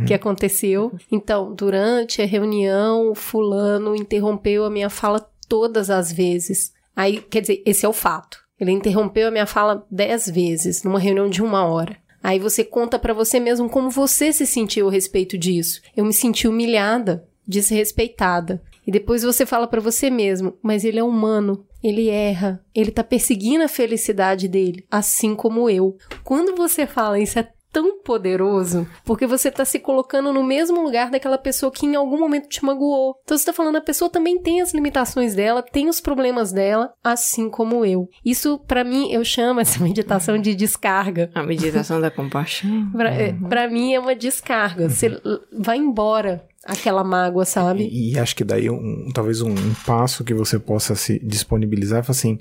que aconteceu. Então, durante a reunião, fulano interrompeu a minha fala todas as vezes. Aí, quer dizer, esse é o fato. Ele interrompeu a minha fala dez vezes numa reunião de uma hora. Aí você conta para você mesmo como você se sentiu a respeito disso. Eu me senti humilhada, desrespeitada. E depois você fala para você mesmo, mas ele é humano, ele erra, ele tá perseguindo a felicidade dele, assim como eu. Quando você fala isso é tão poderoso, porque você tá se colocando no mesmo lugar daquela pessoa que em algum momento te magoou. Então você tá falando, a pessoa também tem as limitações dela, tem os problemas dela, assim como eu. Isso, para mim, eu chamo essa meditação de descarga. A meditação da compaixão. Pra, uhum. pra mim é uma descarga. Você vai embora aquela mágoa, sabe? E, e acho que daí um, talvez um, um, passo que você possa se disponibilizar é assim.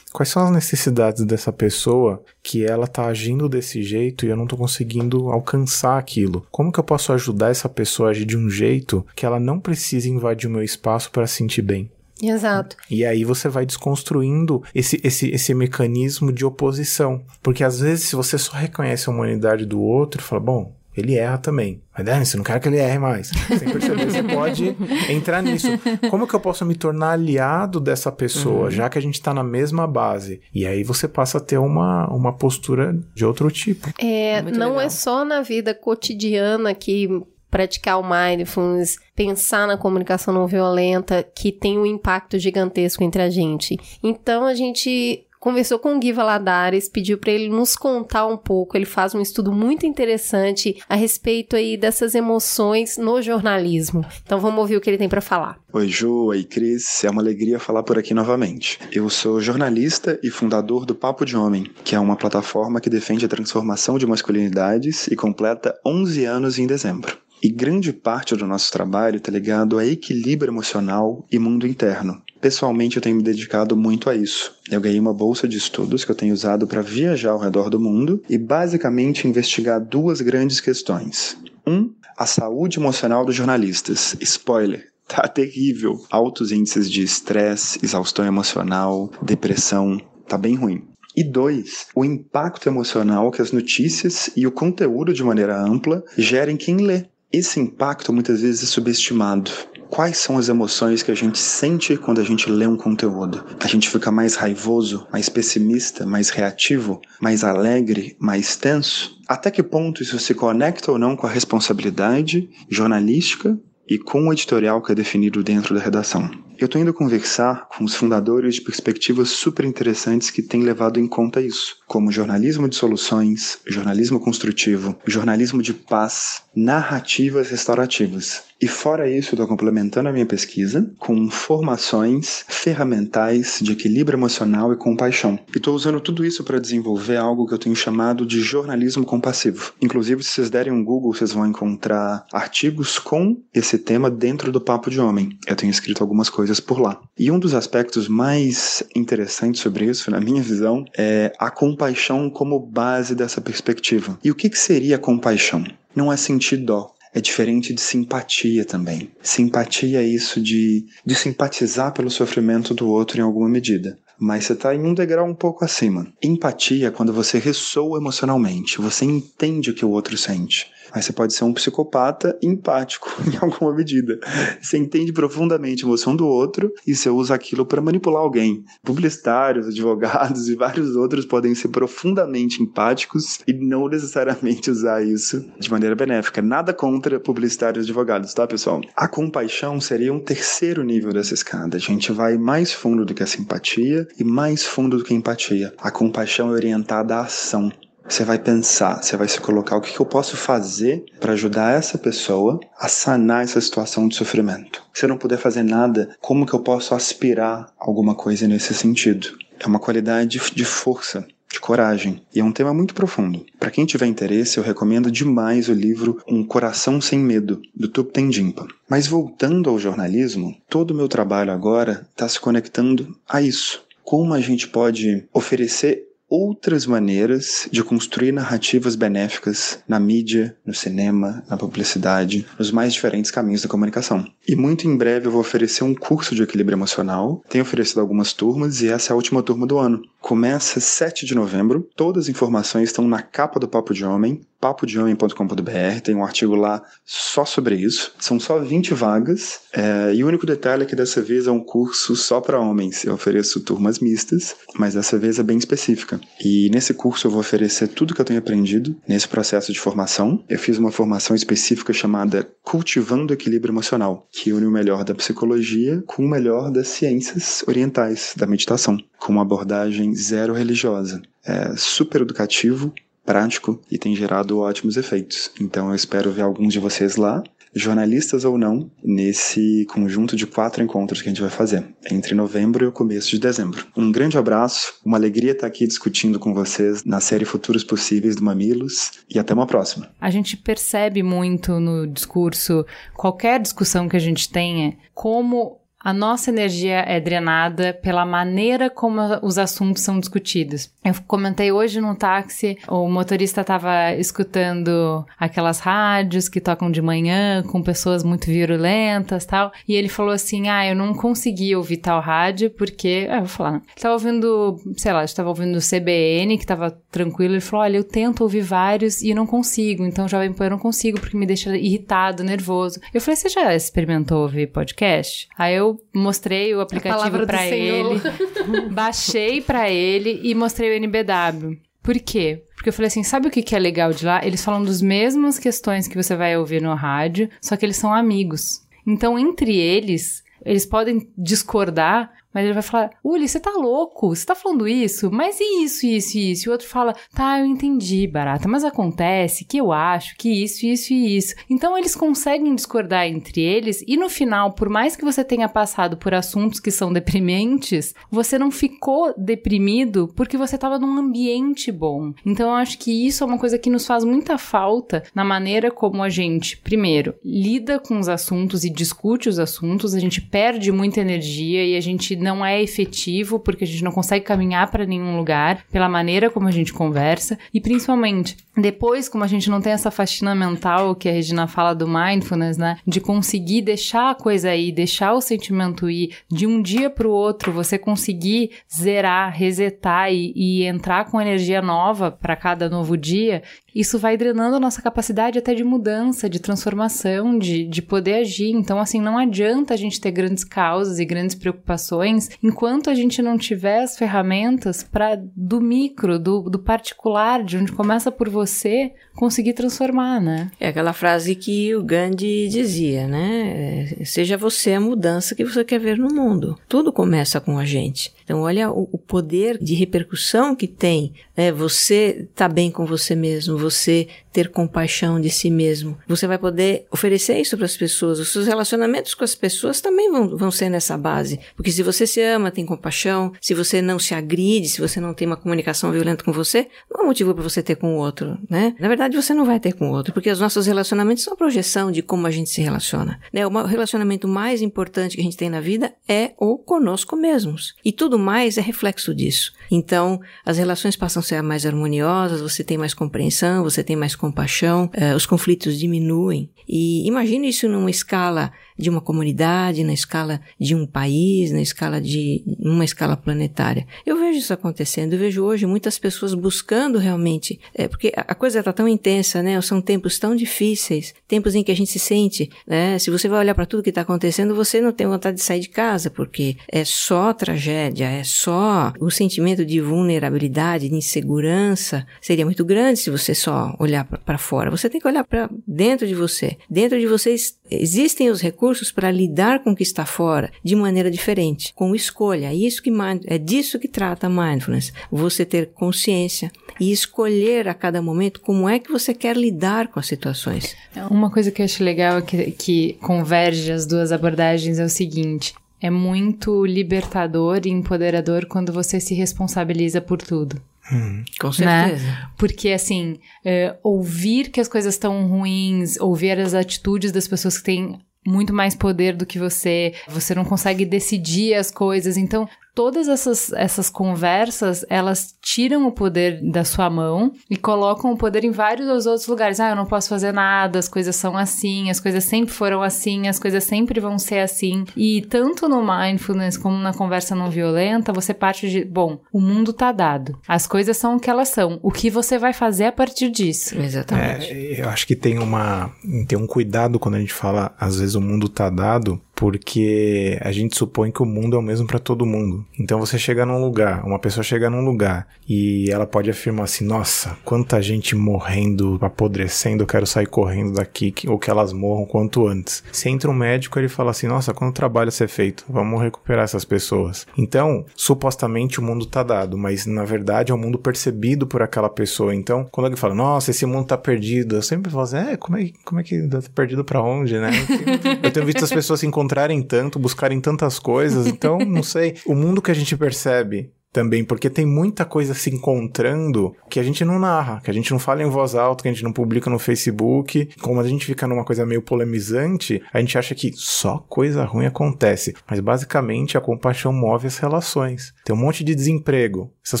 Quais são as necessidades dessa pessoa que ela tá agindo desse jeito e eu não tô conseguindo alcançar aquilo? Como que eu posso ajudar essa pessoa a agir de um jeito que ela não precise invadir o meu espaço para sentir bem? Exato. E aí você vai desconstruindo esse, esse, esse mecanismo de oposição. Porque às vezes, se você só reconhece a humanidade do outro, fala, bom, ele erra também. Mas Dani, não quero que ele erre mais. Sem perceber, você pode entrar nisso. Como que eu posso me tornar aliado dessa pessoa, uhum. já que a gente está na mesma base? E aí você passa a ter uma, uma postura de outro tipo. É, Muito não é legal. é só na vida cotidiana que praticar o mindfulness, pensar na comunicação não violenta, que tem um impacto gigantesco entre a gente. Então a gente conversou com o Gui Valadares, pediu para ele nos contar um pouco. Ele faz um estudo muito interessante a respeito aí dessas emoções no jornalismo. Então vamos ouvir o que ele tem para falar. Oi, Ju, oi, Cris. É uma alegria falar por aqui novamente. Eu sou jornalista e fundador do Papo de Homem, que é uma plataforma que defende a transformação de masculinidades e completa 11 anos em dezembro. E grande parte do nosso trabalho está ligado a equilíbrio emocional e mundo interno. Pessoalmente, eu tenho me dedicado muito a isso. Eu ganhei uma bolsa de estudos que eu tenho usado para viajar ao redor do mundo e basicamente investigar duas grandes questões. Um, a saúde emocional dos jornalistas. Spoiler, tá terrível. Altos índices de estresse, exaustão emocional, depressão, tá bem ruim. E dois, o impacto emocional que as notícias e o conteúdo de maneira ampla gerem quem lê. Esse impacto muitas vezes é subestimado. Quais são as emoções que a gente sente quando a gente lê um conteúdo? A gente fica mais raivoso, mais pessimista, mais reativo, mais alegre, mais tenso? Até que ponto isso se conecta ou não com a responsabilidade jornalística e com o editorial que é definido dentro da redação? Eu estou indo conversar com os fundadores de perspectivas super interessantes que têm levado em conta isso, como jornalismo de soluções, jornalismo construtivo, jornalismo de paz, narrativas restaurativas. E fora isso, estou complementando a minha pesquisa com formações ferramentais de equilíbrio emocional e compaixão. E estou usando tudo isso para desenvolver algo que eu tenho chamado de jornalismo compassivo. Inclusive, se vocês derem um Google, vocês vão encontrar artigos com esse tema dentro do Papo de Homem. Eu tenho escrito algumas coisas por lá. E um dos aspectos mais interessantes sobre isso, na minha visão, é a compaixão como base dessa perspectiva. E o que, que seria compaixão? Não é sentir dó, é diferente de simpatia também. Simpatia é isso de, de simpatizar pelo sofrimento do outro em alguma medida. Mas você está em um degrau um pouco acima. Empatia é quando você ressoa emocionalmente, você entende o que o outro sente. Mas você pode ser um psicopata empático em alguma medida. Você entende profundamente a emoção do outro e você usa aquilo para manipular alguém. Publicitários, advogados e vários outros podem ser profundamente empáticos e não necessariamente usar isso de maneira benéfica. Nada contra publicitários e advogados, tá, pessoal? A compaixão seria um terceiro nível dessa escada. A gente vai mais fundo do que a simpatia e mais fundo do que a empatia. A compaixão é orientada à ação. Você vai pensar, você vai se colocar o que, eu posso fazer para ajudar essa pessoa a sanar essa situação de sofrimento. Se eu não puder fazer nada, como que eu posso aspirar alguma coisa nesse sentido? É uma qualidade de força, de coragem. E é um tema muito profundo. Para quem tiver interesse, eu recomendo demais o livro Um Coração Sem Medo, do Thupten Jinpa. Mas voltando ao jornalismo, todo o meu trabalho agora está se conectando a isso. Como a gente pode oferecer outras maneiras de construir narrativas benéficas na mídia, no cinema, na publicidade, nos mais diferentes caminhos da comunicação. E muito em breve eu vou oferecer um curso de equilíbrio emocional. Tenho oferecido algumas turmas e essa é a última turma do ano. Começa 7 de novembro. Todas as informações estão na capa do Papo de Homem papodehomem.com.br, tem um artigo lá só sobre isso. São só 20 vagas, é, e o único detalhe é que dessa vez é um curso só para homens. Eu ofereço turmas mistas, mas dessa vez é bem específica. E nesse curso eu vou oferecer tudo que eu tenho aprendido nesse processo de formação. Eu fiz uma formação específica chamada Cultivando o Equilíbrio Emocional, que une o melhor da psicologia com o melhor das ciências orientais, da meditação, com uma abordagem zero religiosa. É super educativo, prático e tem gerado ótimos efeitos. Então eu espero ver alguns de vocês lá, jornalistas ou não, nesse conjunto de quatro encontros que a gente vai fazer, entre novembro e o começo de dezembro. Um grande abraço, uma alegria estar aqui discutindo com vocês na série Futuros Possíveis do Mamilos e até uma próxima. A gente percebe muito no discurso, qualquer discussão que a gente tenha, como a nossa energia é drenada pela maneira como os assuntos são discutidos. Eu comentei hoje no táxi, o motorista estava escutando aquelas rádios que tocam de manhã com pessoas muito virulentas tal, e ele falou assim: Ah, eu não consegui ouvir tal rádio porque. Ah, eu vou falar. Estava ouvindo, sei lá, estava ouvindo o CBN, que estava tranquilo. Ele falou: Olha, eu tento ouvir vários e não consigo. Então, Jovem Pan eu não consigo porque me deixa irritado, nervoso. Eu falei: Você já experimentou ouvir podcast? Aí eu mostrei o aplicativo para ele, baixei para ele e mostrei o NBW. Por quê? Porque eu falei assim, sabe o que, que é legal de lá? Eles falam das mesmas questões que você vai ouvir no rádio, só que eles são amigos. Então, entre eles, eles podem discordar, mas ele vai falar: Uli, você tá louco? Você tá falando isso? Mas e isso, isso e isso? E o outro fala: Tá, eu entendi, barata, mas acontece que eu acho que isso, isso e isso. Então eles conseguem discordar entre eles e no final, por mais que você tenha passado por assuntos que são deprimentes, você não ficou deprimido porque você tava num ambiente bom. Então eu acho que isso é uma coisa que nos faz muita falta na maneira como a gente, primeiro, lida com os assuntos e discute os assuntos, a gente perde muita energia e a gente não é efetivo porque a gente não consegue caminhar para nenhum lugar pela maneira como a gente conversa. E principalmente depois como a gente não tem essa faxina mental que a Regina fala do mindfulness, né, de conseguir deixar a coisa aí, deixar o sentimento ir de um dia para o outro, você conseguir zerar, resetar e, e entrar com energia nova para cada novo dia, isso vai drenando a nossa capacidade até de mudança, de transformação, de, de poder agir. Então, assim, não adianta a gente ter grandes causas e grandes preocupações enquanto a gente não tiver as ferramentas para do micro, do, do particular, de onde começa por você, conseguir transformar, né? É aquela frase que o Gandhi dizia, né? É, seja você a mudança que você quer ver no mundo. Tudo começa com a gente. Então, olha o, poder de repercussão que tem é, você estar tá bem com você mesmo, você ter compaixão de si mesmo. Você vai poder oferecer isso para as pessoas. Os seus relacionamentos com as pessoas também vão, vão ser nessa base. Porque se você se ama, tem compaixão, se você não se agride, se você não tem uma comunicação violenta com você, não é motivo para você ter com o outro, né? Na verdade, você não vai ter com o outro, porque os nossos relacionamentos são a projeção de como a gente se relaciona. Né? O relacionamento mais importante que a gente tem na vida é o conosco mesmos. E tudo mais é reflexo disso. Então, as relações passam a ser mais harmoniosas, você tem mais compreensão, você tem mais compaixão, uh, os conflitos diminuem. E imagine isso numa escala de uma comunidade, na escala de um país, na escala de uma escala planetária. Eu vejo isso acontecendo, eu vejo hoje muitas pessoas buscando realmente, é, porque a coisa está tão intensa, né? São tempos tão difíceis, tempos em que a gente se sente, né? Se você vai olhar para tudo que está acontecendo, você não tem vontade de sair de casa, porque é só tragédia, é só o sentimento de vulnerabilidade, de insegurança, seria muito grande se você só olhar para fora. Você tem que olhar para dentro de você. Dentro de vocês existem os recursos para lidar com o que está fora de maneira diferente, com escolha. É isso que é disso que trata mindfulness. Você ter consciência e escolher a cada momento como é que você quer lidar com as situações. Uma coisa que eu acho legal é que, que converge as duas abordagens é o seguinte: é muito libertador e empoderador quando você se responsabiliza por tudo. Hum, com né? certeza. Né? Porque, assim, é, ouvir que as coisas estão ruins, ouvir as atitudes das pessoas que têm muito mais poder do que você, você não consegue decidir as coisas. Então, todas essas, essas conversas, elas tiram o poder da sua mão e colocam o poder em vários outros lugares. Ah, eu não posso fazer nada, as coisas são assim, as coisas sempre foram assim, as coisas sempre vão ser assim. E tanto no mindfulness como na conversa não violenta, você parte de, bom, o mundo tá dado. As coisas são o que elas são. O que você vai fazer a partir disso? Exatamente. É, eu acho que tem uma tem um cuidado quando a gente fala, às vezes o mundo tá dado, porque a gente supõe que o mundo é o mesmo para todo mundo. Então você chega num lugar, uma pessoa chega num lugar e ela pode afirmar assim: "Nossa, quanta gente morrendo, apodrecendo, eu quero sair correndo daqui ou que elas morram quanto antes". Se entra um médico, ele fala assim: "Nossa, quanto trabalho a ser feito? Vamos recuperar essas pessoas". Então, supostamente o mundo tá dado, mas na verdade é um mundo percebido por aquela pessoa. Então, quando alguém fala: "Nossa, esse mundo tá perdido", eu sempre falo assim: "É, como é, como é que tá perdido para onde, né?" eu tenho visto as pessoas se encontrarem encontrarem tanto, buscarem tantas coisas. Então, não sei. O mundo que a gente percebe também, porque tem muita coisa se encontrando que a gente não narra, que a gente não fala em voz alta, que a gente não publica no Facebook. Como a gente fica numa coisa meio polemizante, a gente acha que só coisa ruim acontece. Mas basicamente a compaixão move as relações. Tem um monte de desemprego. Essas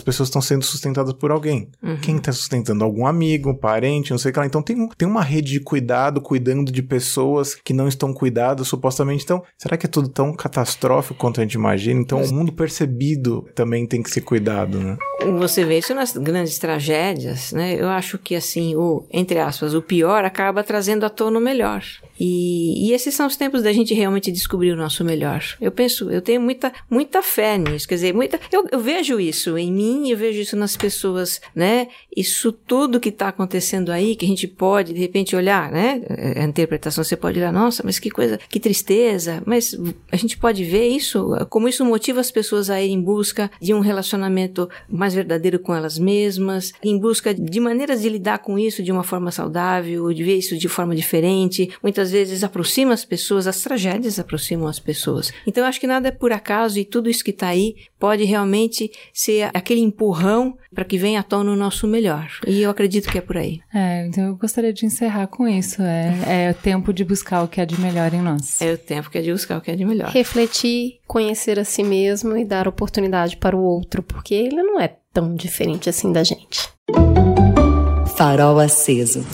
pessoas estão sendo sustentadas por alguém. Uhum. Quem está sustentando? Algum amigo, parente, não sei o que lá. Então tem, tem uma rede de cuidado, cuidando de pessoas que não estão cuidadas, supostamente. Então, será que é tudo tão catastrófico quanto a gente imagina? Então, o mundo percebido também tem que ser cuidado, né? Você vê isso nas grandes tragédias, né? Eu acho que, assim, o, entre aspas, o pior acaba trazendo à tona o melhor. E, e, esses são os tempos da gente realmente descobrir o nosso melhor. Eu penso, eu tenho muita, muita fé nisso. Quer dizer, muita, eu, eu vejo isso em mim, eu vejo isso nas pessoas, né? Isso tudo que está acontecendo aí, que a gente pode, de repente, olhar, né? A interpretação, você pode olhar, nossa, mas que coisa, que tristeza. Mas a gente pode ver isso, como isso motiva as pessoas a ir em busca de um relacionamento mais verdadeiro com elas mesmas, em busca de maneiras de lidar com isso de uma forma saudável, de ver isso de forma diferente. Muitas às vezes aproxima as pessoas, as tragédias aproximam as pessoas. Então eu acho que nada é por acaso e tudo isso que está aí pode realmente ser aquele empurrão para que venha à tona o nosso melhor. E eu acredito que é por aí. É, então eu gostaria de encerrar com isso. É, é o tempo de buscar o que é de melhor em nós. É o tempo que é de buscar o que é de melhor. Refletir, conhecer a si mesmo e dar oportunidade para o outro, porque ele não é tão diferente assim da gente. Farol aceso.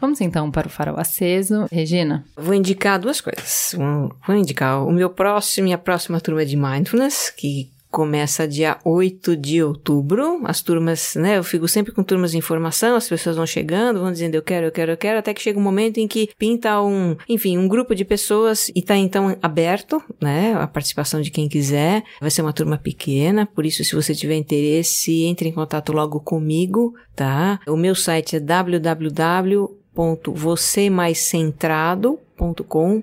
Vamos então para o farol aceso. Regina? Vou indicar duas coisas. Um, vou indicar o meu próximo, minha próxima turma de Mindfulness, que começa dia 8 de outubro. As turmas, né? Eu fico sempre com turmas de informação, as pessoas vão chegando, vão dizendo eu quero, eu quero, eu quero, até que chega um momento em que pinta um, enfim, um grupo de pessoas e tá então aberto, né? A participação de quem quiser. Vai ser uma turma pequena, por isso, se você tiver interesse, entre em contato logo comigo, tá? O meu site é www www.vocêmaiscentrado.com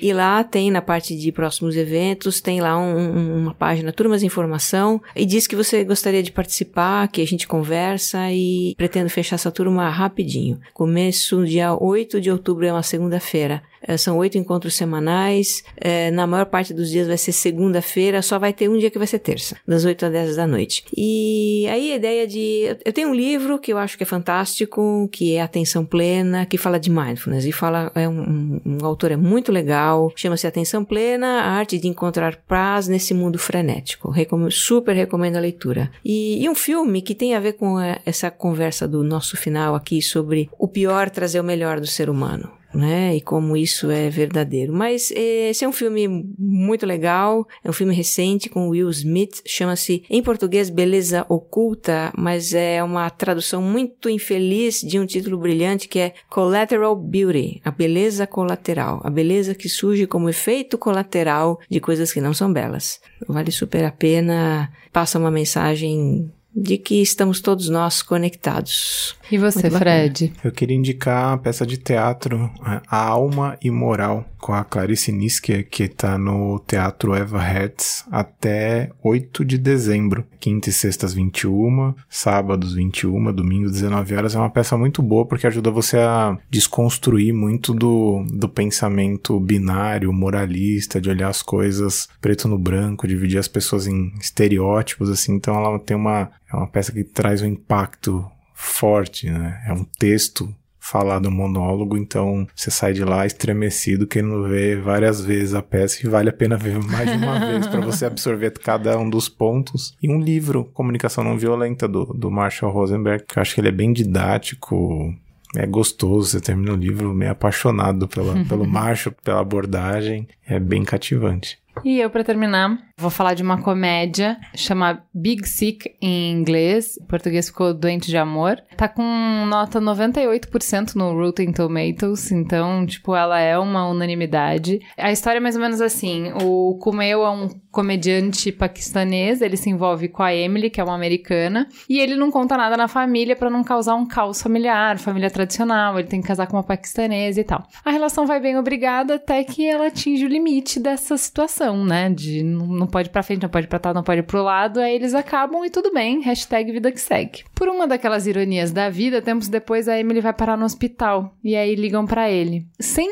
e lá tem na parte de próximos eventos, tem lá um, uma página Turmas Informação e diz que você gostaria de participar, que a gente conversa e pretendo fechar essa turma rapidinho. Começo dia 8 de outubro, é uma segunda-feira. É, são oito encontros semanais. É, na maior parte dos dias vai ser segunda-feira, só vai ter um dia que vai ser terça, das 8 às 10 da noite. E aí a ideia de. Eu tenho um livro que eu acho que é fantástico, que é Atenção Plena, que fala de mindfulness. E fala, é um, um, autor é muito legal, chama-se Atenção Plena, a arte de encontrar paz nesse mundo frenético. Recom super recomendo a leitura. E, e um filme que tem a ver com é, essa conversa do nosso final aqui sobre o pior trazer o melhor do ser humano né? E como isso é verdadeiro. Mas eh, esse é um filme muito legal, é um filme recente com Will Smith, chama-se em português Beleza Oculta, mas é uma tradução muito infeliz de um título brilhante que é Collateral Beauty, a beleza colateral, a beleza que surge como efeito colateral de coisas que não são belas. Vale super a pena, passa uma mensagem de que estamos todos nós conectados. E você, Fred? Eu queria indicar a peça de teatro A Alma Imoral, com a Clarice Nisker, que está no Teatro Eva Hertz até 8 de dezembro. Quinta e sextas 21, sábados 21, domingo 19 horas. É uma peça muito boa porque ajuda você a desconstruir muito do, do pensamento binário, moralista, de olhar as coisas preto no branco, dividir as pessoas em estereótipos, assim. Então ela tem uma é uma peça que traz um impacto forte, né? É um texto falar do monólogo, então você sai de lá estremecido, querendo ver várias vezes a peça e vale a pena ver mais de uma vez para você absorver cada um dos pontos. E um livro, Comunicação Não Violenta, do, do Marshall Rosenberg, que eu acho que ele é bem didático, é gostoso, você termina o livro meio apaixonado pela, pelo Marshall, pela abordagem, é bem cativante. E eu, para terminar, vou falar de uma comédia, chama Big Sick em inglês, em português ficou Doente de Amor. Tá com nota 98% no Rotten Tomatoes, então, tipo, ela é uma unanimidade. A história é mais ou menos assim: o Kumail é um comediante paquistanês, ele se envolve com a Emily, que é uma americana, e ele não conta nada na família para não causar um caos familiar, família tradicional, ele tem que casar com uma paquistanesa e tal. A relação vai bem obrigada até que ela atinge o limite dessa situação, né? De não pode ir pra frente, não pode ir pra não pode ir pro lado, aí eles acabam e tudo bem, hashtag vida que segue. Por uma daquelas ironias da vida, tempos depois a Emily vai parar no hospital, e aí ligam para ele. Sem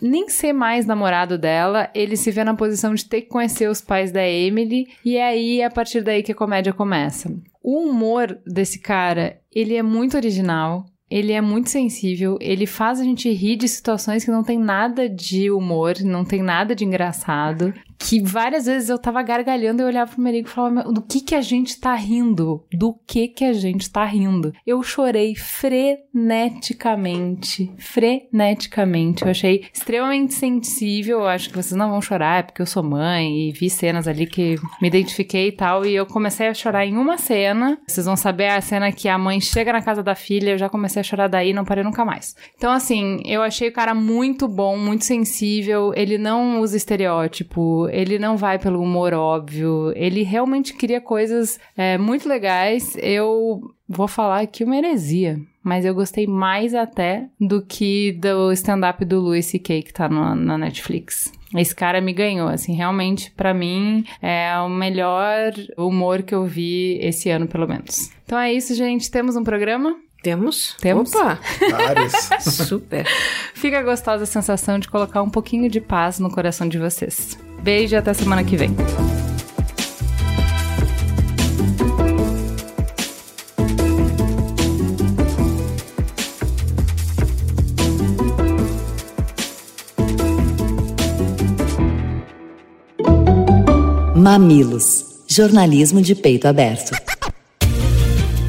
nem ser mais namorado dela, ele se vê na posição de ter que conhecer os pais da Emily, e é aí, a partir daí que a comédia começa. O humor desse cara, ele é muito original, ele é muito sensível, ele faz a gente rir de situações que não tem nada de humor, não tem nada de engraçado. Que várias vezes eu tava gargalhando e olhava pro Merigo e falava: do que que a gente tá rindo? Do que que a gente tá rindo? Eu chorei freneticamente. Freneticamente. Eu achei extremamente sensível. Eu acho que vocês não vão chorar, é porque eu sou mãe e vi cenas ali que me identifiquei e tal. E eu comecei a chorar em uma cena. Vocês vão saber a cena que a mãe chega na casa da filha. Eu já comecei a chorar daí e não parei nunca mais. Então, assim, eu achei o cara muito bom, muito sensível. Ele não usa estereótipo ele não vai pelo humor óbvio, ele realmente cria coisas é, muito legais. Eu vou falar aqui uma heresia, mas eu gostei mais até do que do stand-up do Louis C.K. que tá no, na Netflix. Esse cara me ganhou, assim, realmente, para mim, é o melhor humor que eu vi esse ano, pelo menos. Então é isso, gente. Temos um programa? Temos? Temos. Opa! Super. Fica gostosa a sensação de colocar um pouquinho de paz no coração de vocês. Beijo e até semana que vem. Mamilos. Jornalismo de peito aberto.